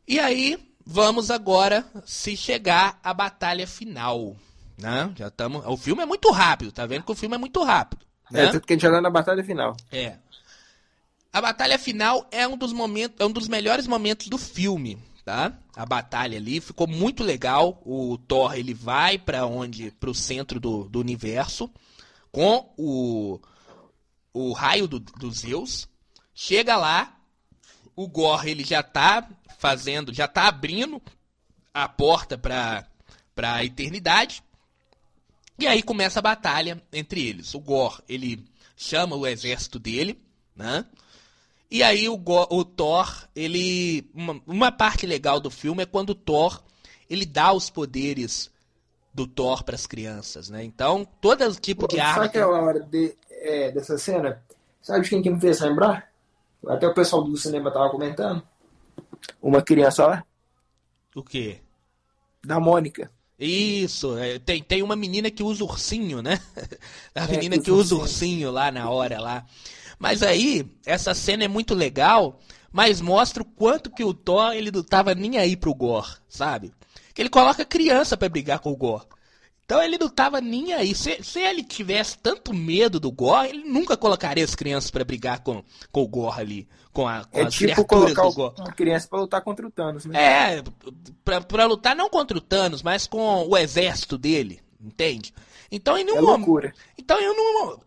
E aí, vamos agora se chegar à batalha final, né? Já estamos, o filme é muito rápido, tá vendo que o filme é muito rápido, né? É, tanto que a gente já tá na batalha final. É. A batalha final é um dos momentos, é um dos melhores momentos do filme, tá? A batalha ali ficou muito legal. O Thor ele vai para onde, para o centro do, do universo com o o raio do, do Zeus. Chega lá, o Gore ele já tá fazendo, já tá abrindo a porta para para a eternidade. E aí começa a batalha entre eles. O Gore, ele chama o exército dele, né? E aí o, o Thor, ele uma, uma parte legal do filme é quando o Thor ele dá os poderes do Thor para as crianças, né? Então, todo tipo de arma Sabe aquela hora de, é, dessa cena? Sabe quem que me fez lembrar? Até o pessoal do cinema tava comentando. Uma criança lá, o quê? da Mônica. Isso, é, tem, tem uma menina que usa ursinho, né? A É, menina que que usa usa ursinho lá na hora lá. Mas aí, essa cena é muito legal, mas mostra o quanto que o Thor, ele não tava nem aí pro Gore, sabe? Que ele coloca criança pra brigar com o Gore. Então ele não tava nem aí. Se, se ele tivesse tanto medo do Gore, ele nunca colocaria as crianças pra brigar com, com o Gore ali, com, a, com É as tipo colocar do Gore. uma criança pra lutar contra o Thanos, né? É, pra, pra lutar não contra o Thanos, mas com o exército dele, entende? Então, em nenhum É momento. loucura. Então, eu não.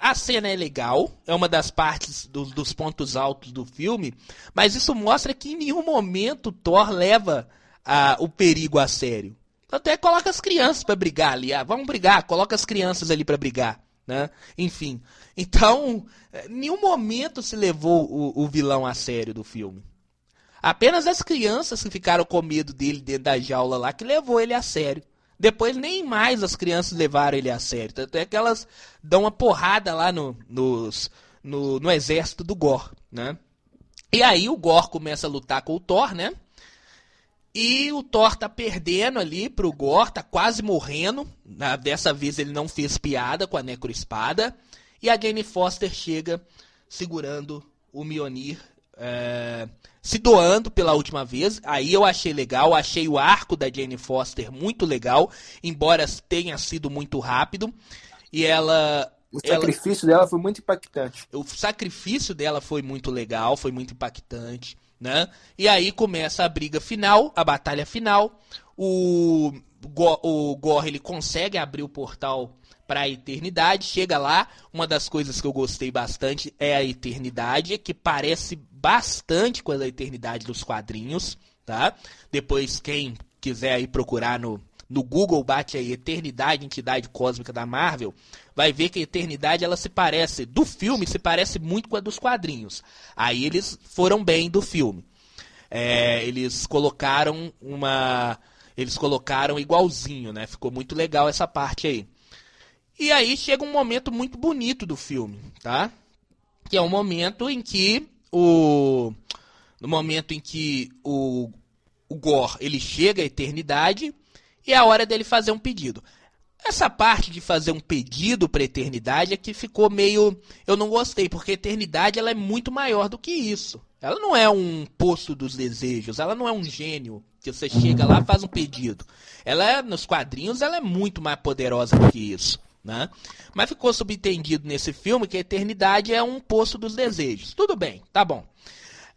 A cena é legal, é uma das partes dos, dos pontos altos do filme, mas isso mostra que em nenhum momento Thor leva ah, o perigo a sério. Até coloca as crianças pra brigar ali. Ah, vamos brigar, coloca as crianças ali pra brigar. Né? Enfim. Então, em nenhum momento se levou o, o vilão a sério do filme. Apenas as crianças que ficaram com medo dele dentro da jaula lá que levou ele a sério. Depois nem mais as crianças levaram ele a sério. Tanto é que elas dão uma porrada lá no, nos- no, no exército do Gor, né? E aí o Gor começa a lutar com o Thor, né? E o Thor tá perdendo ali pro Gor, tá quase morrendo. Dessa vez ele não fez piada com a necroespada. E a Jane Foster chega segurando o Mjolnir, é, se doando pela última vez. Aí eu achei legal, achei o arco da Jane Foster muito legal, embora tenha sido muito rápido. E ela. O ela- sacrifício dela foi muito impactante. o sacrifício dela foi muito legal, foi muito impactante, né? E aí começa a briga final, a batalha final. O, o Gore ele consegue abrir o portal para a eternidade, chega lá. Uma das coisas que eu gostei bastante é a eternidade, que parece bastante com a eternidade dos quadrinhos, tá? Depois quem quiser aí procurar no no Google bate aí Eternidade, Entidade Cósmica da Marvel, vai ver que a Eternidade ela se parece, do filme, se parece muito com a dos quadrinhos. Aí eles foram bem do filme. É, eles colocaram uma. Eles colocaram igualzinho, né? Ficou muito legal essa parte aí. E aí chega um momento muito bonito do filme, tá? Que é o momento em que o. No momento em que o, o Gore ele chega à eternidade e é a hora dele fazer um pedido. Essa parte de fazer um pedido para eternidade é que ficou meio. Eu não gostei, porque a eternidade ela é muito maior do que isso. Ela não é um poço dos desejos, ela não é um gênio que você chega lá faz um pedido. Ela é, nos quadrinhos ela é muito mais poderosa do que isso. Né? Mas ficou subentendido nesse filme que a eternidade é um poço dos desejos. Tudo bem, tá bom.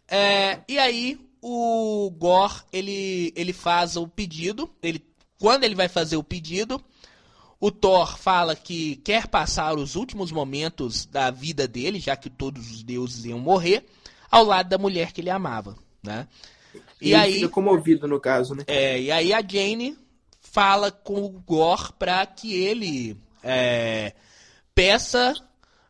É, e aí o Gore ele, ele faz o pedido. Ele, quando ele vai fazer o pedido, o Thor fala que quer passar os últimos momentos da vida dele, já que todos os deuses iam morrer, ao lado da mulher que ele amava, né? E, e aí fica comovido no caso, né? É, e aí a Jane fala com o Gore para que ele é, peça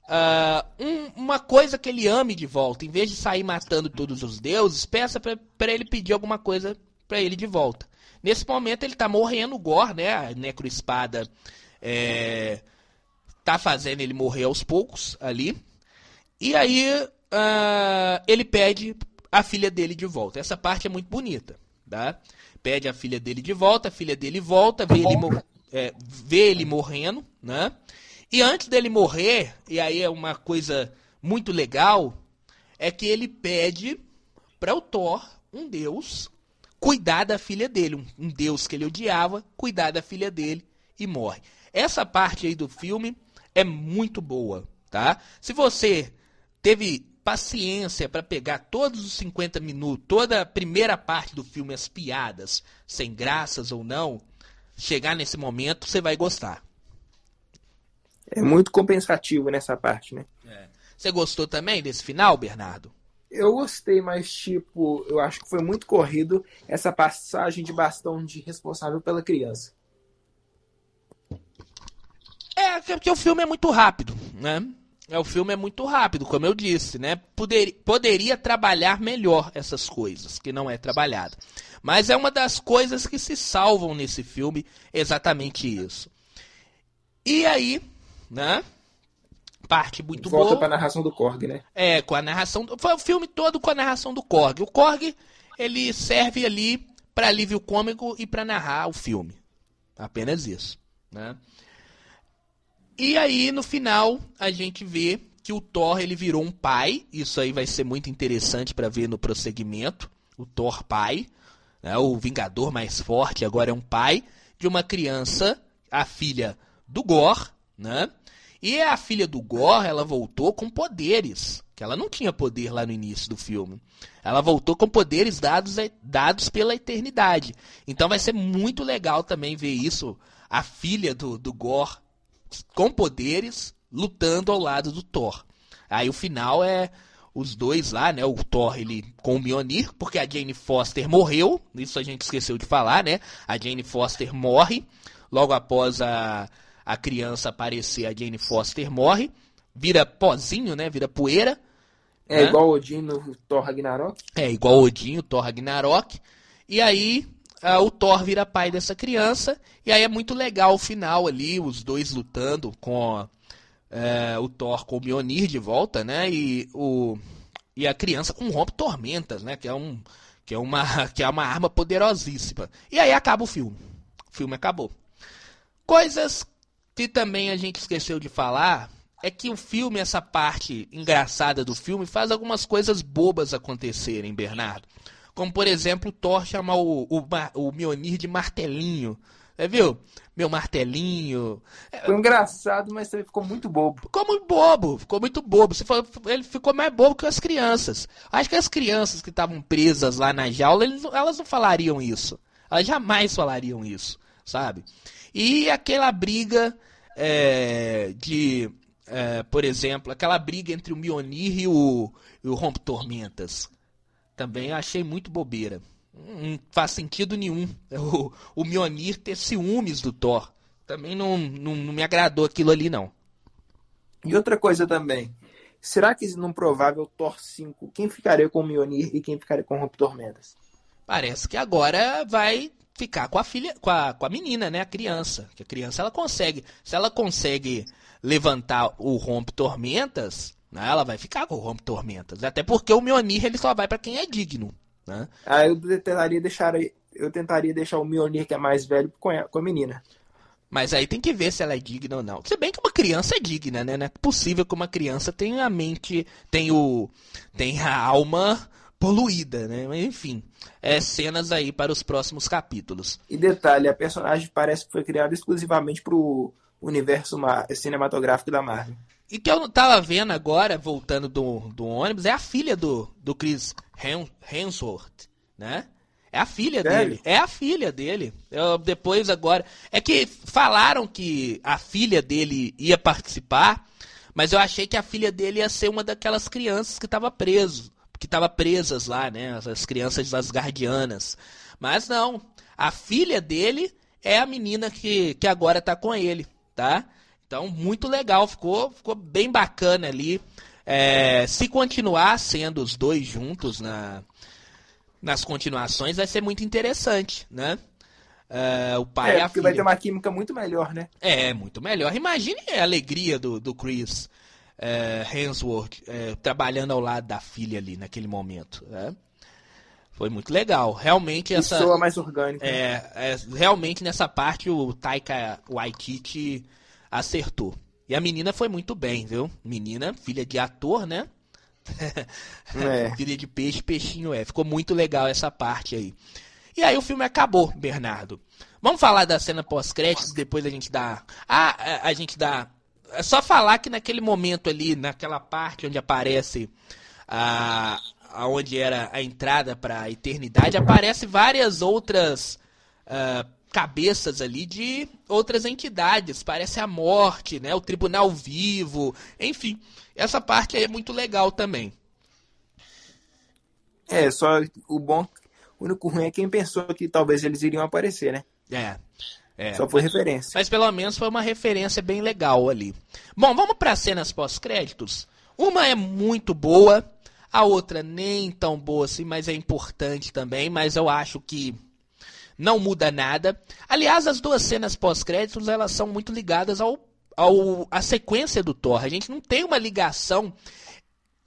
uh, um, uma coisa que ele ame de volta. Em vez de sair matando todos os deuses, peça para ele pedir alguma coisa para ele de volta. Nesse momento ele tá morrendo, o Gore, né? A necroespada é, tá fazendo ele morrer aos poucos ali. E aí uh, ele pede a filha dele de volta. Essa parte é muito bonita, tá? Pede a filha dele de volta, a filha dele volta, vê ele, é, vê ele morrendo, né? E antes dele morrer, e aí é uma coisa muito legal, é que ele pede para o Thor, um deus, cuidar da filha dele, um, um deus que ele odiava, cuidar da filha dele e morre. Essa parte aí do filme é muito boa, tá? Se você teve paciência para pegar todos os 50 minutos, toda a primeira parte do filme, as piadas, sem graças ou não, chegar nesse momento, você vai gostar. É muito compensativo nessa parte, né? É. Você gostou também desse final, Bernardo? Eu gostei, mas tipo, eu acho que foi muito corrido essa passagem de bastão de responsável pela criança. É, porque o filme é muito rápido, né? É, o filme é muito rápido, como eu disse, né? Poder, poderia trabalhar melhor essas coisas, que não é trabalhado. Mas é uma das coisas que se salvam nesse filme, exatamente isso. E aí, né? parte muito Volta boa. Volta pra narração do Korg, né? É, com a narração. Foi o filme todo com a narração do Korg. O Korg, ele serve ali para alívio cômico e para narrar o filme. Apenas isso, né? E aí, no final, a gente vê que o Thor ele virou um pai. Isso aí vai ser muito interessante para ver no prosseguimento. O Thor pai, né? o Vingador mais forte, agora é um pai de uma criança, a filha do Gor, né? E a filha do Gore, ela voltou com poderes, que ela não tinha poder lá no início do filme. Ela voltou com poderes dados, dados pela eternidade. Então vai ser muito legal também ver isso, a filha do, do Gore com poderes lutando ao lado do Thor. Aí o final é os dois lá, né? O Thor ele com o Mjolnir, porque a Jane Foster morreu, isso a gente esqueceu de falar, né? A Jane Foster morre logo após a a criança aparecer, a Jane Foster morre, vira pozinho, né? Vira poeira. É né? igual Odin no Thor Ragnarok? É igual Odin, o Thor Ragnarok. E aí uh, o Thor vira pai dessa criança. E aí é muito legal o final ali, os dois lutando com uh, o Thor com o Mjolnir de volta, né? E, o, e a criança com rompe tormentas, né? Que é, um, que, é uma, que é uma arma poderosíssima. E aí acaba o filme. O filme acabou. Coisas que também a gente esqueceu de falar é que o filme, essa parte engraçada do filme, faz algumas coisas bobas acontecerem, Bernardo. Como, por exemplo, o Thor chamar o, o, o Mionir de martelinho. Você viu? Meu martelinho. Foi engraçado, mas também ficou muito bobo. Ficou muito bobo, ficou muito bobo. Ele ficou mais bobo que as crianças. Acho que as crianças que estavam presas lá na jaula, elas não falariam isso. Elas jamais falariam isso, sabe? E aquela briga é, de, é, por exemplo, aquela briga entre o Mionir e o, e o Rompe Tormentas. Também achei muito bobeira. Não faz sentido nenhum o, o Mionir ter ciúmes do Thor. Também não, não, não me agradou aquilo ali, não. E outra coisa também. Será que num provável Thor 5, quem ficaria com o Mionir e quem ficaria com o Rompe Tormentas? Parece que agora vai ficar com a filha, com a, com a menina, né, a criança. Que a criança ela consegue, se ela consegue levantar o rompe tormentas, né, ela vai ficar com o rompe tormentas. Até porque o Mionir ele só vai para quem é digno, né? Ah, eu tentaria deixar eu tentaria deixar o Mjolnir, que é mais velho, com a, com a menina. Mas aí tem que ver se ela é digna ou não. Se bem que uma criança é digna, né? Não é possível que uma criança tenha a mente, tenha, o, tenha a alma poluída, né? Mas enfim, é cenas aí para os próximos capítulos. E detalhe, a personagem parece que foi criada exclusivamente para o universo cinematográfico da Marvel. E que eu tava vendo agora, voltando do, do ônibus, é a filha do, do Chris Hemsworth, né? É a filha Sério? dele. É a filha dele. Eu, depois agora. É que falaram que a filha dele ia participar, mas eu achei que a filha dele ia ser uma daquelas crianças que estava preso, que estava presas lá, né? As crianças das guardianas. Mas não. A filha dele é a menina que, que agora está com ele, tá? Então, muito legal. Ficou, ficou bem bacana ali. É, se continuar sendo os dois juntos na nas continuações vai ser muito interessante, né? Uh, o pai é, e a filha. vai ter uma química muito melhor, né? É, muito melhor. Imagine a alegria do, do Chris uh, Hemsworth uh, trabalhando ao lado da filha ali naquele momento. Né? Foi muito legal. Realmente essa. Soa mais orgânico. É, é, realmente nessa parte o Taika Waititi acertou. E a menina foi muito bem, viu? Menina, filha de ator, né? É. Filha de peixe, peixinho é. Ficou muito legal essa parte aí. E aí o filme acabou, Bernardo. Vamos falar da cena pós-créditos, depois a gente dá. Ah, a, a gente dá. É só falar que naquele momento ali, naquela parte onde aparece a. Onde era a entrada para a eternidade, aparece várias outras uh, cabeças ali de outras entidades. Parece a morte, né? O tribunal vivo, enfim. Essa parte aí é muito legal também. É, só o bom, o único ruim é quem pensou que talvez eles iriam aparecer, né? É. É, Só foi referência. Mas pelo menos foi uma referência bem legal ali. Bom, vamos para cenas pós-créditos. Uma é muito boa, a outra nem tão boa assim, mas é importante também. Mas eu acho que não muda nada. Aliás, as duas cenas pós-créditos elas são muito ligadas ao, ao a sequência do Thor. A gente não tem uma ligação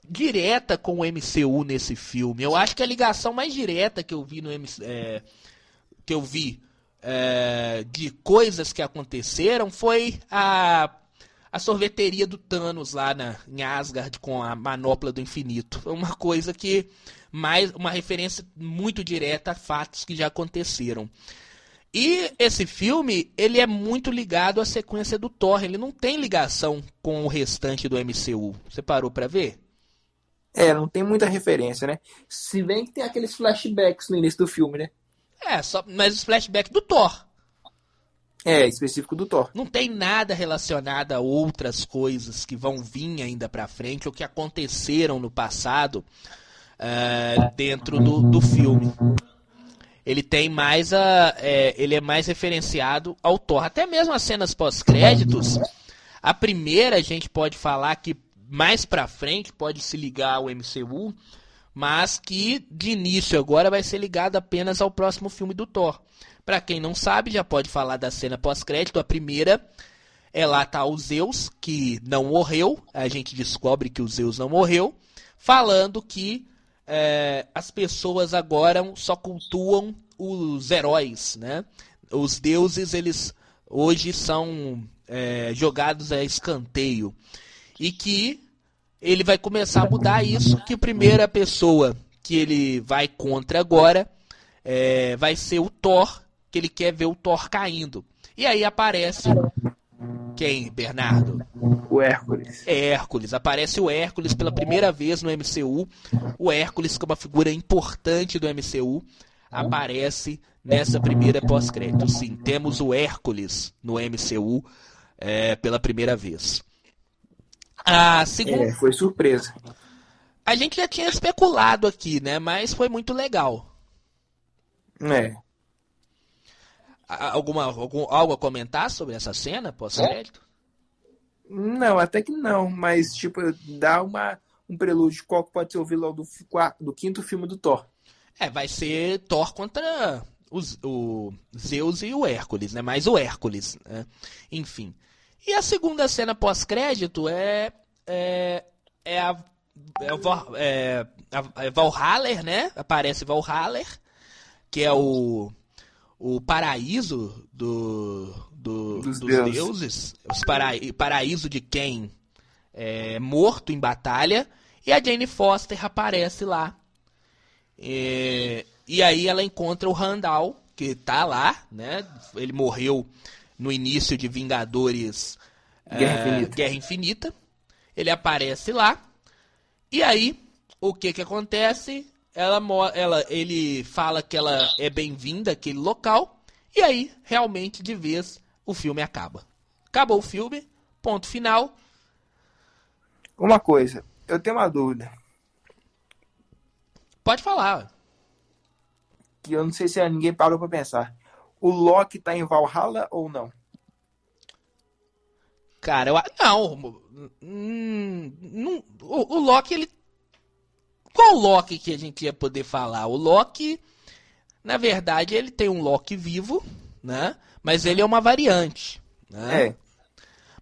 direta com o MCU nesse filme. Eu acho que a ligação mais direta que eu vi no é, que eu vi é, de coisas que aconteceram foi a a sorveteria do Thanos lá na, em Asgard com a manopla do infinito. Foi uma coisa que mais uma referência muito direta a fatos que já aconteceram. E esse filme, ele é muito ligado à sequência do Thor, ele não tem ligação com o restante do MCU. Você parou para ver? É, não tem muita referência, né? Se bem que tem aqueles flashbacks no início do filme, né? É, só, mas os flashbacks do Thor. É, específico do Thor. Não tem nada relacionado a outras coisas que vão vir ainda pra frente ou que aconteceram no passado uh, dentro do, do filme. Ele tem mais a. É, ele é mais referenciado ao Thor. Até mesmo as cenas pós-créditos. A primeira a gente pode falar que mais pra frente pode se ligar ao MCU, mas que de início agora vai ser ligado apenas ao próximo filme do Thor. Para quem não sabe, já pode falar da cena pós-crédito. A primeira é lá tá o Zeus, que não morreu. A gente descobre que o Zeus não morreu, falando que é, as pessoas agora só cultuam os heróis, né? Os deuses, eles hoje são é, jogados a escanteio. E que ele vai começar a mudar isso, que a primeira pessoa que ele vai contra agora é, vai ser o Thor, que ele quer ver o Thor caindo. E aí aparece quem, Bernardo? O Hércules. É Hércules. Aparece o Hércules pela primeira vez no MCU. O Hércules, que é uma figura importante do MCU, aparece nessa primeira pós-crédito. Sim, temos o Hércules no MCU é, pela primeira vez. A segunda... É, foi surpresa. A gente já tinha especulado aqui, né? Mas foi muito legal. É alguma, algum, algo a comentar sobre essa cena pós-crédito? Não, até que não, mas tipo, dá uma, um prelúdio de qual pode ser o vilão do, do quinto filme do Thor. É, vai ser Thor contra os, o Zeus e o Hércules, né? Mais o Hércules, né? Enfim. E a segunda cena pós-crédito é, é, é a é, é, é Valhaller, né? Aparece Valhaller, que é o o paraíso do, do Dos dos, deuses. deuses, os paraíso de quem é morto em batalha, e a Jane Foster aparece lá. É, e aí ela encontra o Randall, que tá lá, né? Ele morreu no início de Vingadores Guerra é, Infinita. Guerra Infinita. Ele aparece lá. E aí, o que que acontece? Ela, ela, ele fala que ela é bem-vinda àquele local. E aí, realmente, de vez, o filme acaba. Acabou o filme, ponto final. Uma coisa, eu tenho uma dúvida. Pode falar. Que eu não sei se ninguém parou pra pensar. O Loki tá em Valhalla ou não? Cara, eu, não, hum, não o, o Loki, ele... Qual Loki que a gente ia poder falar? O Loki, na verdade, ele tem um Loki vivo, né? Mas ele é uma variante, né? É.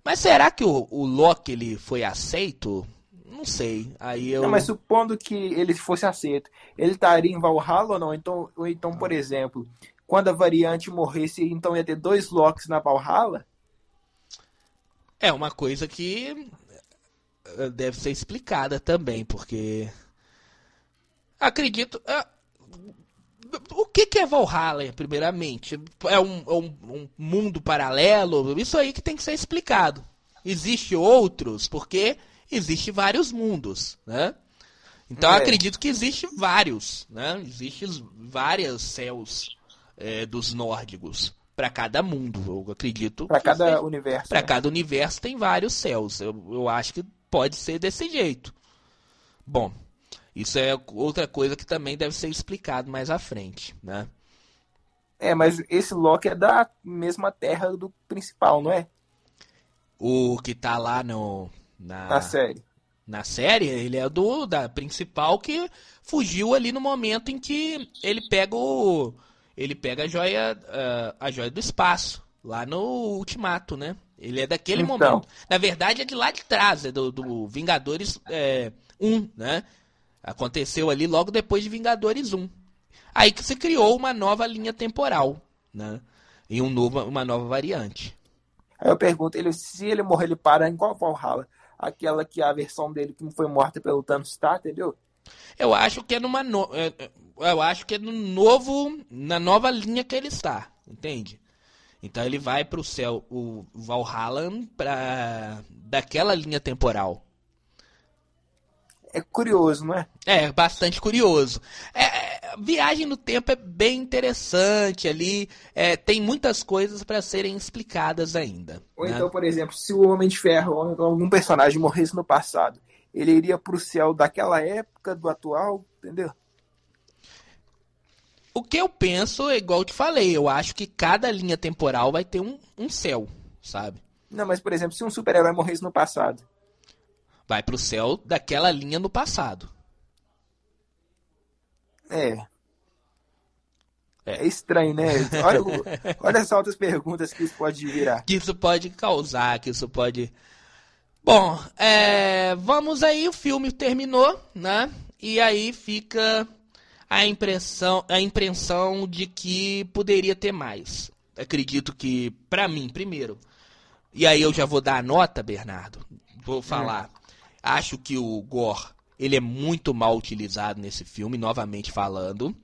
Mas será que o, o Loki, ele foi aceito? Não sei, aí eu... Não, mas supondo que ele fosse aceito, ele estaria em Valhalla ou não? Então, ou então, por exemplo, quando a variante morresse, então ia ter dois Locks na Valhalla? É uma coisa que eh, deve ser explicada também, porque acredito. eh, O que, que é Valhalla, primeiramente? É um, é um- um mundo paralelo? Isso aí que tem que ser explicado. Existe outros, porque existe vários mundos, né? Então eu É. acredito que existe vários, né? Existem vários céus eh, dos nórdicos para cada mundo. Eu acredito. Para cada seja- universo. Pra né? cada universo tem vários céus. Eu, eu acho que pode ser desse jeito. Bom, isso é outra coisa que também deve ser explicado mais à frente, né? É, mas esse Loki é da mesma terra do principal, não é? O que tá lá no na, Na série. na série, ele é do da principal que fugiu ali no momento em que ele pega o ele pega a joia ah, a joia do espaço lá no Ultimato, né? Ele é daquele Então. momento. Na verdade é de lá de trás, é do, do Vingadores é, 1, né? Aconteceu ali logo depois de Vingadores 1. Aí que se criou uma nova linha temporal, né? E um novo, uma nova variante. Aí eu pergunto, ele, se ele morrer, ele para em qual Valhalla? Aquela que a versão dele que não foi morta pelo Thanos está, entendeu? Eu acho que é numa no... é, é, eu acho que é no novo na nova linha que ele está, entende? Então ele vai pro céu o Valhalla para daquela linha temporal. É curioso, não é? É bastante curioso. É, é, viagem no tempo é bem interessante ali. é, tem muitas coisas para serem explicadas ainda. Ou né? então, por exemplo, se o Homem de Ferro ou então algum personagem morresse no passado, ele iria pro céu daquela época, do atual, entendeu? O que eu penso é igual eu te falei. Eu acho que cada linha temporal vai ter um, um céu, sabe? Não, mas, por exemplo, se um super-herói morresse no passado, Vai pro céu daquela linha no passado. é. É. É estranho, né? Olha, o- olha essas outras perguntas que isso pode virar. Que isso pode causar, que isso pode. Bom, é, vamos aí, o filme terminou, né? E aí fica a impressão, a impressão de que poderia ter mais. Acredito que, pra mim, primeiro, e aí eu já vou dar a nota, Bernardo. Vou falar. Acho que o Gore, ele é muito mal utilizado nesse filme, novamente falando.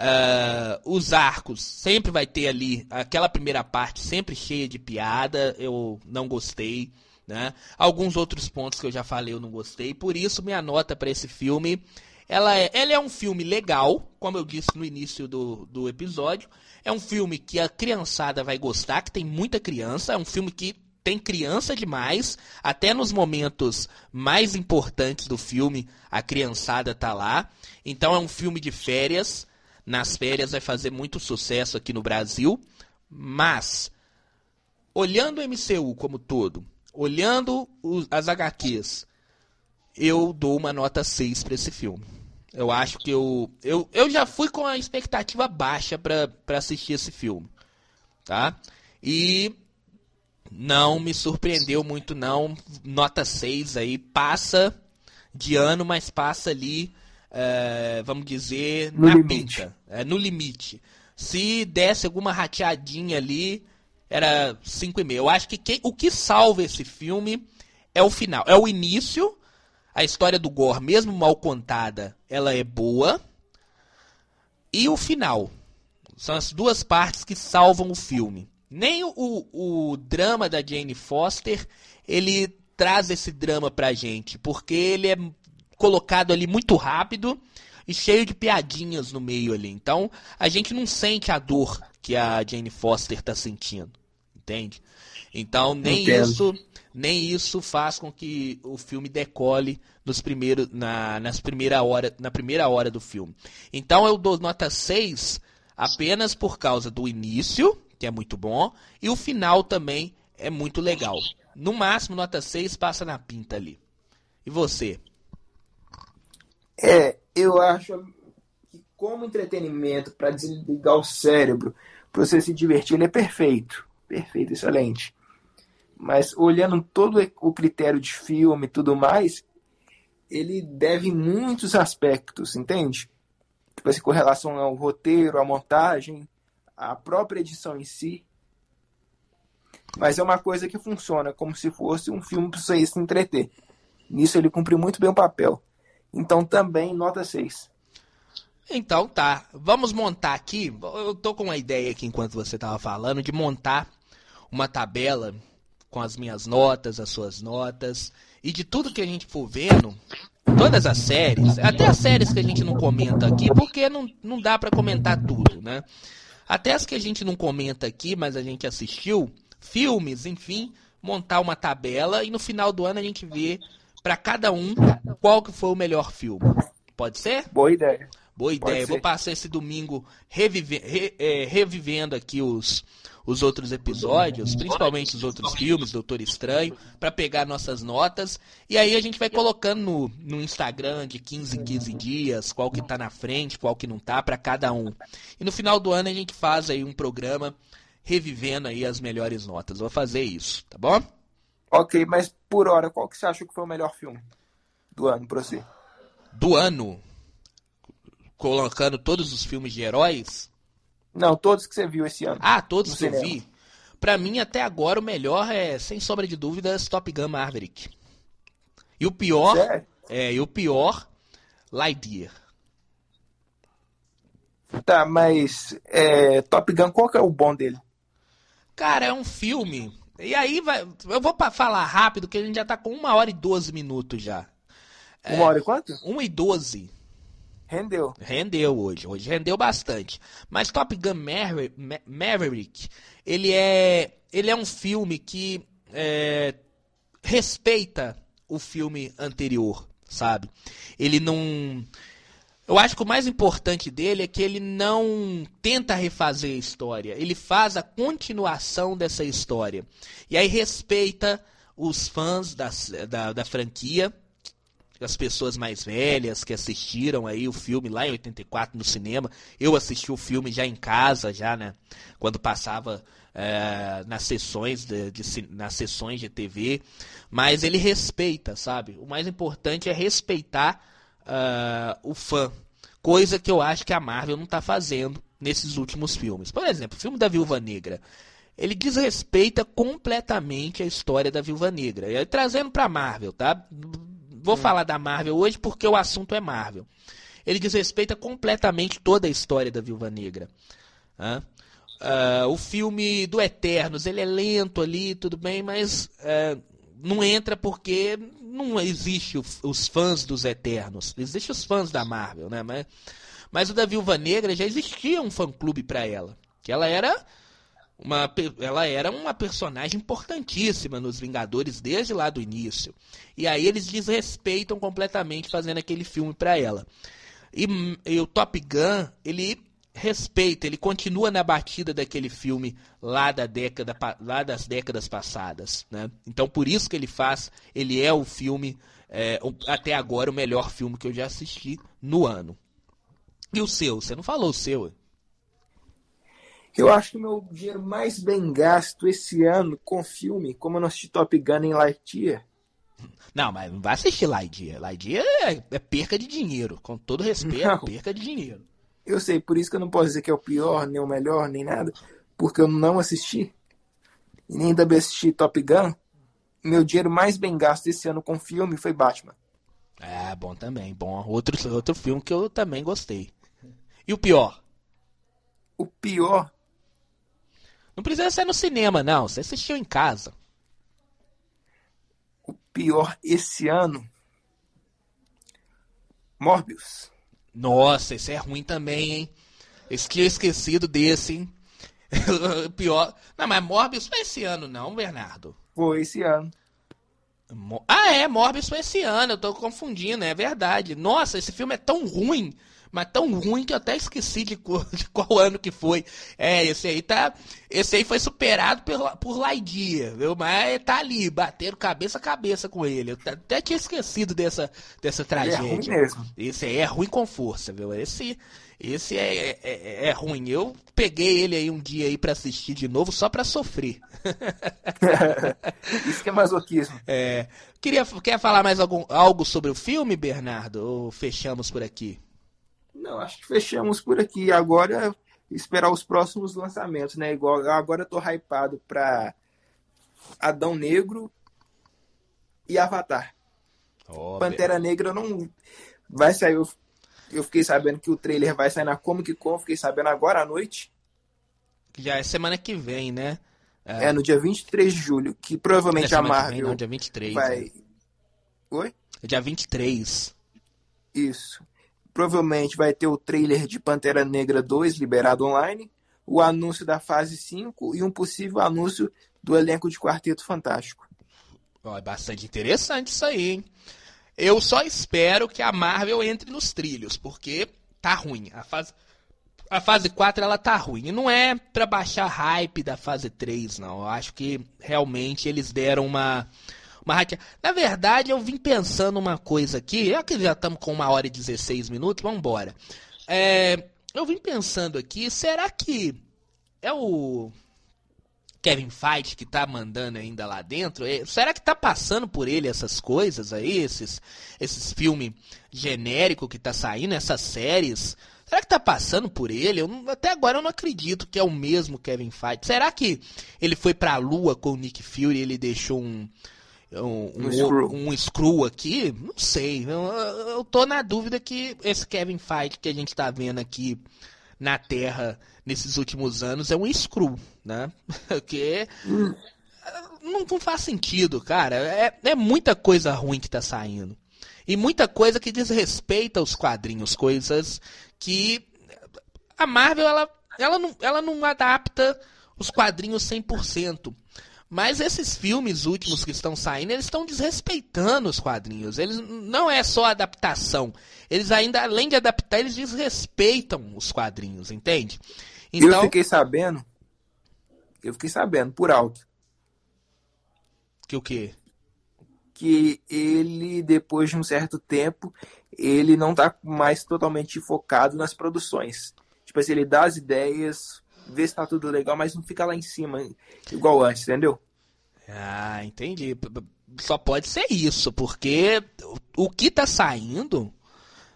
Ah, os arcos sempre vai ter ali aquela primeira parte sempre cheia de piada. Eu não gostei, né? Alguns outros pontos que eu já falei eu não gostei. Por isso minha nota para esse filme, ela é, ela é um filme legal, como eu disse no início do, do episódio. É um filme que a criançada vai gostar, que tem muita criança. É um filme que tem criança demais, até nos momentos mais importantes do filme, a criançada tá lá. Então é um filme de férias. Nas férias vai fazer muito sucesso aqui no Brasil, mas olhando o MCU como todo, olhando os- as HQs, eu dou uma nota 6 para esse filme. Eu acho que eu, eu, eu já fui com a expectativa baixa para assistir esse filme, tá? E não me surpreendeu muito não, nota 6 aí, passa de ano, mas passa ali, é, vamos dizer, No na limite. pinta, é, no limite. Se desse alguma rateadinha ali, era 5,5. Eu acho que quem, o que salva esse filme é o final. É o início. A história do Gore, mesmo mal contada, ela é boa. E o final. São as duas partes que salvam o filme. Nem o, o, drama da Jane Foster, ele traz esse drama pra gente, porque ele é colocado ali muito rápido e cheio de piadinhas no meio ali. Então, a gente não sente a dor que a Jane Foster tá sentindo, entende? Então, nem Entendo. isso, nem isso faz com que o filme decole nos primeiros na nas primeira hora, na primeira hora do filme. Então, eu dou nota 6 apenas por causa do início, que é muito bom, e o final também é muito legal. No máximo, nota 6 passa na pinta ali. E você? É, eu acho que como entretenimento para desligar o cérebro, para você se divertir, ele é perfeito. Perfeito, excelente. Mas olhando todo o critério de filme e tudo mais, ele deve muitos aspectos, entende? Tipo assim, com relação ao roteiro, à montagem, à própria edição em si. Mas é uma coisa que funciona como se fosse um filme para você se entreter. Nisso ele cumpre muito bem o papel. Então também nota 6. Então tá, vamos montar aqui. Eu tô com uma ideia aqui enquanto você estava falando de montar uma tabela com as minhas notas, as suas notas e de tudo que a gente for vendo, todas as séries, até as séries que a gente não comenta aqui, porque não, não dá para comentar tudo, né? Até as que a gente não comenta aqui, mas a gente assistiu, filmes, enfim, montar uma tabela e no final do ano a gente vê para cada um qual que foi o melhor filme. Pode ser? Boa ideia. Boa ideia. Vou passar esse domingo revive, re, é, revivendo aqui os, os outros episódios, principalmente os outros filmes, Doutor Estranho, para pegar nossas notas. E aí a gente vai colocando no, no Instagram de 15 em 15 dias, qual que tá na frente, qual que não tá, para cada um. E no final do ano a gente faz aí um programa revivendo aí as melhores notas. Vou fazer isso, tá bom? Ok, mas por hora, qual que você acha que foi o melhor filme do ano pra você? Do ano? Colocando todos os filmes de heróis? Não, todos que você viu esse ano. Ah, todos que eu vi. Pra mim, até agora, o melhor é, sem sombra de dúvidas, Top Gun Maverick. E o pior. Sério? É, e o pior, Lightyear. Tá, mas é, Top Gun, qual que é o bom dele? Cara, é um filme e aí vai. Eu vou falar rápido, que a gente já tá com uma hora e 12 minutos já. Uma é, hora e quanto? Uma e 12. Rendeu. Rendeu hoje. Hoje rendeu bastante. Mas Top Gun Maverick, ele é. Ele é um filme que é, respeita o filme anterior, sabe? Ele não eu acho que o mais importante dele é que ele não tenta refazer a história, ele faz a continuação dessa história. E aí respeita os fãs da, da, da franquia, as pessoas mais velhas que assistiram aí o filme lá em 84 no cinema. Eu assisti o filme já em casa, já, né? Quando passava é, nas sessões de, de, nas sessões de TV. Mas ele respeita, sabe? O mais importante é respeitar uh, o fã. Coisa que eu acho que a Marvel não está fazendo nesses últimos filmes. Por exemplo, o filme da Viúva Negra. Ele desrespeita completamente a história da Viúva Negra. E trazendo para Marvel, tá? Vou hum. falar da Marvel hoje porque o assunto é Marvel. Ele desrespeita completamente toda a história da Viúva Negra. Uh, o filme do Eternos, ele é lento ali, tudo bem, mas uh, não entra porque não existe os fãs dos Eternos. Existem os fãs da Marvel, né? Mas, mas o da Viúva Negra já existia um fã-clube para ela. Que ela era uma, ela era uma personagem importantíssima nos Vingadores desde lá do início. E aí eles desrespeitam completamente fazendo aquele filme para ela. E, e, o Top Gun, ele respeita, ele continua na batida daquele filme lá, da década, lá das décadas passadas. Né? Então por isso que ele faz, ele é o filme, é, até agora, o melhor filme que eu já assisti no ano. E o seu? Você não falou o seu? Eu acho que o meu dinheiro mais bem gasto esse ano com filme, como eu não assisti Top Gun em Lightyear. Não, mas não vai assistir Lightyear. Lightyear é, é perca de dinheiro. Com todo respeito, não. perca de dinheiro. Eu sei, por isso que eu não posso dizer que é o pior, nem o melhor, nem nada, porque eu não assisti e nem também assisti Top Gun. Meu dinheiro mais bem gasto esse ano com filme foi Batman. É, bom também, bom. Outro, outro filme que eu também gostei. E o pior? O pior. Não precisa ser no cinema, não. Você assistiu em casa. O pior esse ano. Morbius. Nossa, esse é ruim também, hein? Esse esquecido desse, hein? pior. Não, mas Morbius foi esse ano, não, Bernardo? Foi esse ano. Ah, é, Morbius foi esse ano, eu tô confundindo, é verdade. Nossa, esse filme é tão ruim mas tão ruim que eu até esqueci de, de, qual ano que foi. É, esse aí tá. Esse aí foi superado por, por Laidia, viu? Mas tá ali, batendo cabeça a cabeça com ele. Eu até tinha esquecido dessa, dessa tragédia. É ruim mesmo. Esse aí é ruim com força, viu? Esse. Esse é, é, é, é ruim. Eu peguei ele aí um dia aí para assistir de novo só para sofrer. Isso que é masoquismo. É. Queria, quer falar mais algum, algo sobre o filme, Bernardo? Ou fechamos por aqui? Não, acho que fechamos por aqui. Agora esperar os próximos lançamentos, né? Igual agora eu tô hypado pra Adão Negro e Avatar. Oh, Pantera Negra não vai sair. Eu, eu fiquei sabendo que o trailer vai sair na Comic Con, fiquei sabendo agora à noite. Já é semana que vem, né? É, é no dia 23 de julho, que provavelmente é a Marvel. Vem, não, dia 23. Vai. Né? Oi? É dia 23. Isso. Provavelmente vai ter o trailer de Pantera Negra 2 liberado online, o anúncio da fase 5 e um possível anúncio do elenco de Quarteto Fantástico. É bastante interessante isso aí, hein? Eu só espero que a Marvel entre nos trilhos, porque tá ruim. A fase, a fase 4 ela tá ruim. E não é para baixar hype da fase 3, não. Eu acho que realmente eles deram uma Na verdade, eu vim pensando uma coisa aqui, é que já estamos com uma hora e 16 minutos, vamos embora. É, eu vim pensando aqui, será que é o Kevin Feige que tá mandando ainda lá dentro? É, será que tá passando por ele essas coisas aí, esses, esses filmes genéricos que tá saindo, essas séries? Será que tá passando por ele? Eu até agora eu não acredito que é o mesmo Kevin Feige. Será que ele foi pra lua com o Nick Fury e ele deixou um, um, um, screw. um, screw. aqui, não sei. Eu, eu tô na dúvida que esse Kevin Feige que a gente tá vendo aqui na Terra nesses últimos anos é um screw, né? Porque hum. não, não, faz sentido, cara. É, é muita coisa ruim que tá saindo. E muita coisa que desrespeita os quadrinhos, coisas que a Marvel ela, ela, não, ela não adapta os quadrinhos 100%. Mas esses filmes últimos que estão saindo, eles estão desrespeitando os quadrinhos. Eles não é só adaptação. Eles ainda, além de adaptar, eles desrespeitam os quadrinhos, entende? Então, eu fiquei sabendo. Eu fiquei sabendo, por alto. Que o quê? Que ele, depois de um certo tempo, ele não está mais totalmente focado nas produções. Tipo assim, ele dá as ideias, vê se tá tudo legal, mas não fica lá em cima, igual antes, entendeu? Ah, entendi. Só pode ser isso, porque o que tá saindo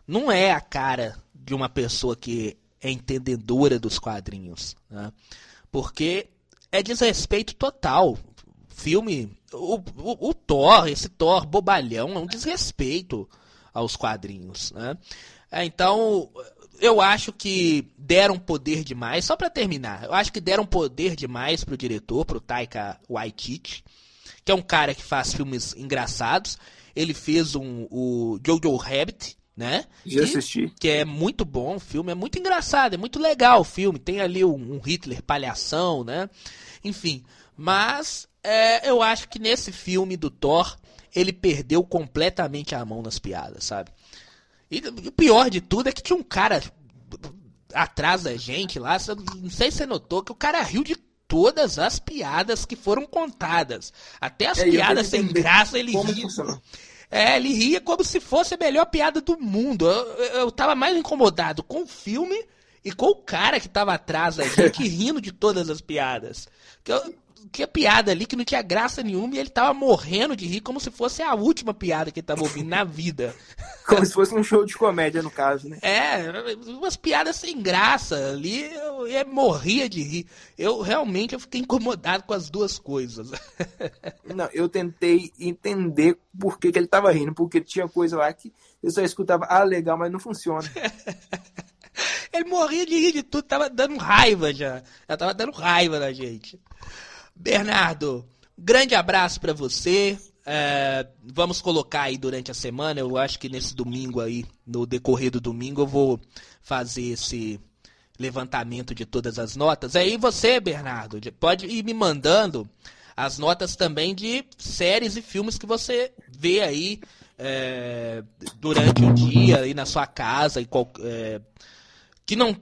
não é a cara de uma pessoa que é entendedora dos quadrinhos. Né? Porque é desrespeito total. Filme. O, o, o, Thor, esse Thor bobalhão, é um desrespeito aos quadrinhos. Né? Então, eu acho que deram poder demais, só para terminar, eu acho que deram poder demais pro diretor, pro Taika Waititi, que é um cara que faz filmes engraçados. Ele fez um, o Jojo Rabbit, né? Já assisti. Que é muito bom o filme, é muito engraçado, é muito legal o filme. Tem ali um, um Hitler palhação, né? Enfim, mas é, eu acho que nesse filme do Thor, ele perdeu completamente a mão nas piadas, sabe? E o pior de tudo é que tinha um cara atrás da gente lá, não sei se você notou, que o cara riu de todas as piadas que foram contadas. Até as é, piadas sem graça ele ria. É, ele ria como se fosse a melhor piada do mundo. Eu, eu tava mais incomodado com o filme e com o cara que tava atrás da gente rindo de todas as piadas. Eu, tinha piada ali que não tinha graça nenhuma e ele tava morrendo de rir como se fosse a última piada que ele tava ouvindo na vida. Como se fosse um show de comédia, no caso, né? É, umas piadas sem graça ali, eu, eu morria de rir. Eu realmente eu fiquei incomodado com as duas coisas. Não, eu tentei entender por que, que ele tava rindo, porque tinha coisa lá que eu só escutava, ah, legal, mas não funciona. Ele morria de rir de tudo, tava dando raiva já. Já tava dando raiva na gente. Bernardo, grande abraço para você. É, vamos colocar aí durante a semana. Eu acho que nesse domingo aí, no decorrer do domingo, eu vou fazer esse levantamento de todas as notas. Aí você, Bernardo, pode ir me mandando as notas também de séries e filmes que você vê aí é, durante o dia aí na sua casa e qual, é, que não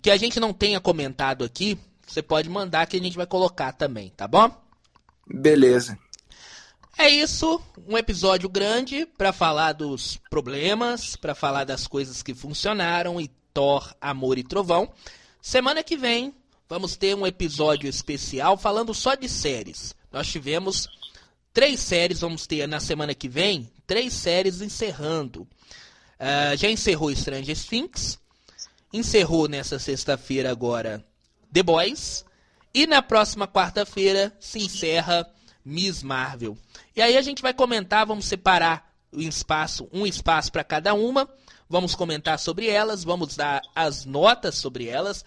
que a gente não tenha comentado aqui você pode mandar que a gente vai colocar também, tá bom? Beleza. É isso, um episódio grande para falar dos problemas, para falar das coisas que funcionaram e Thor, Amor e Trovão. Semana que vem vamos ter um episódio especial falando só de séries. Nós tivemos três séries, vamos ter na semana que vem, três séries encerrando. Uh, já encerrou Stranger Things, encerrou nessa sexta-feira agora The Boys. E na próxima quarta-feira se encerra Miss Marvel. E aí a gente vai comentar, vamos separar um espaço, um espaço para cada uma. Vamos comentar sobre elas, vamos dar as notas sobre elas.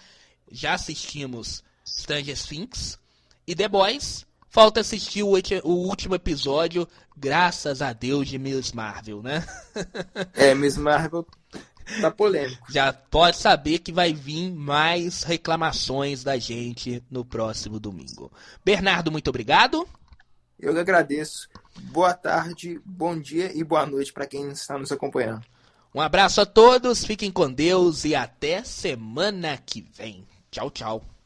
Já assistimos Stranger Things e The Boys. Falta assistir o, o último episódio, graças a Deus, de Miss Marvel, né? é, Miss Marvel Tá polêmico. Já pode saber que vai vir mais reclamações da gente no próximo domingo. Bernardo, muito obrigado. Eu que agradeço. Boa tarde, bom dia e boa noite para quem está nos acompanhando. Um abraço a todos, fiquem com Deus e até semana que vem. Tchau, tchau.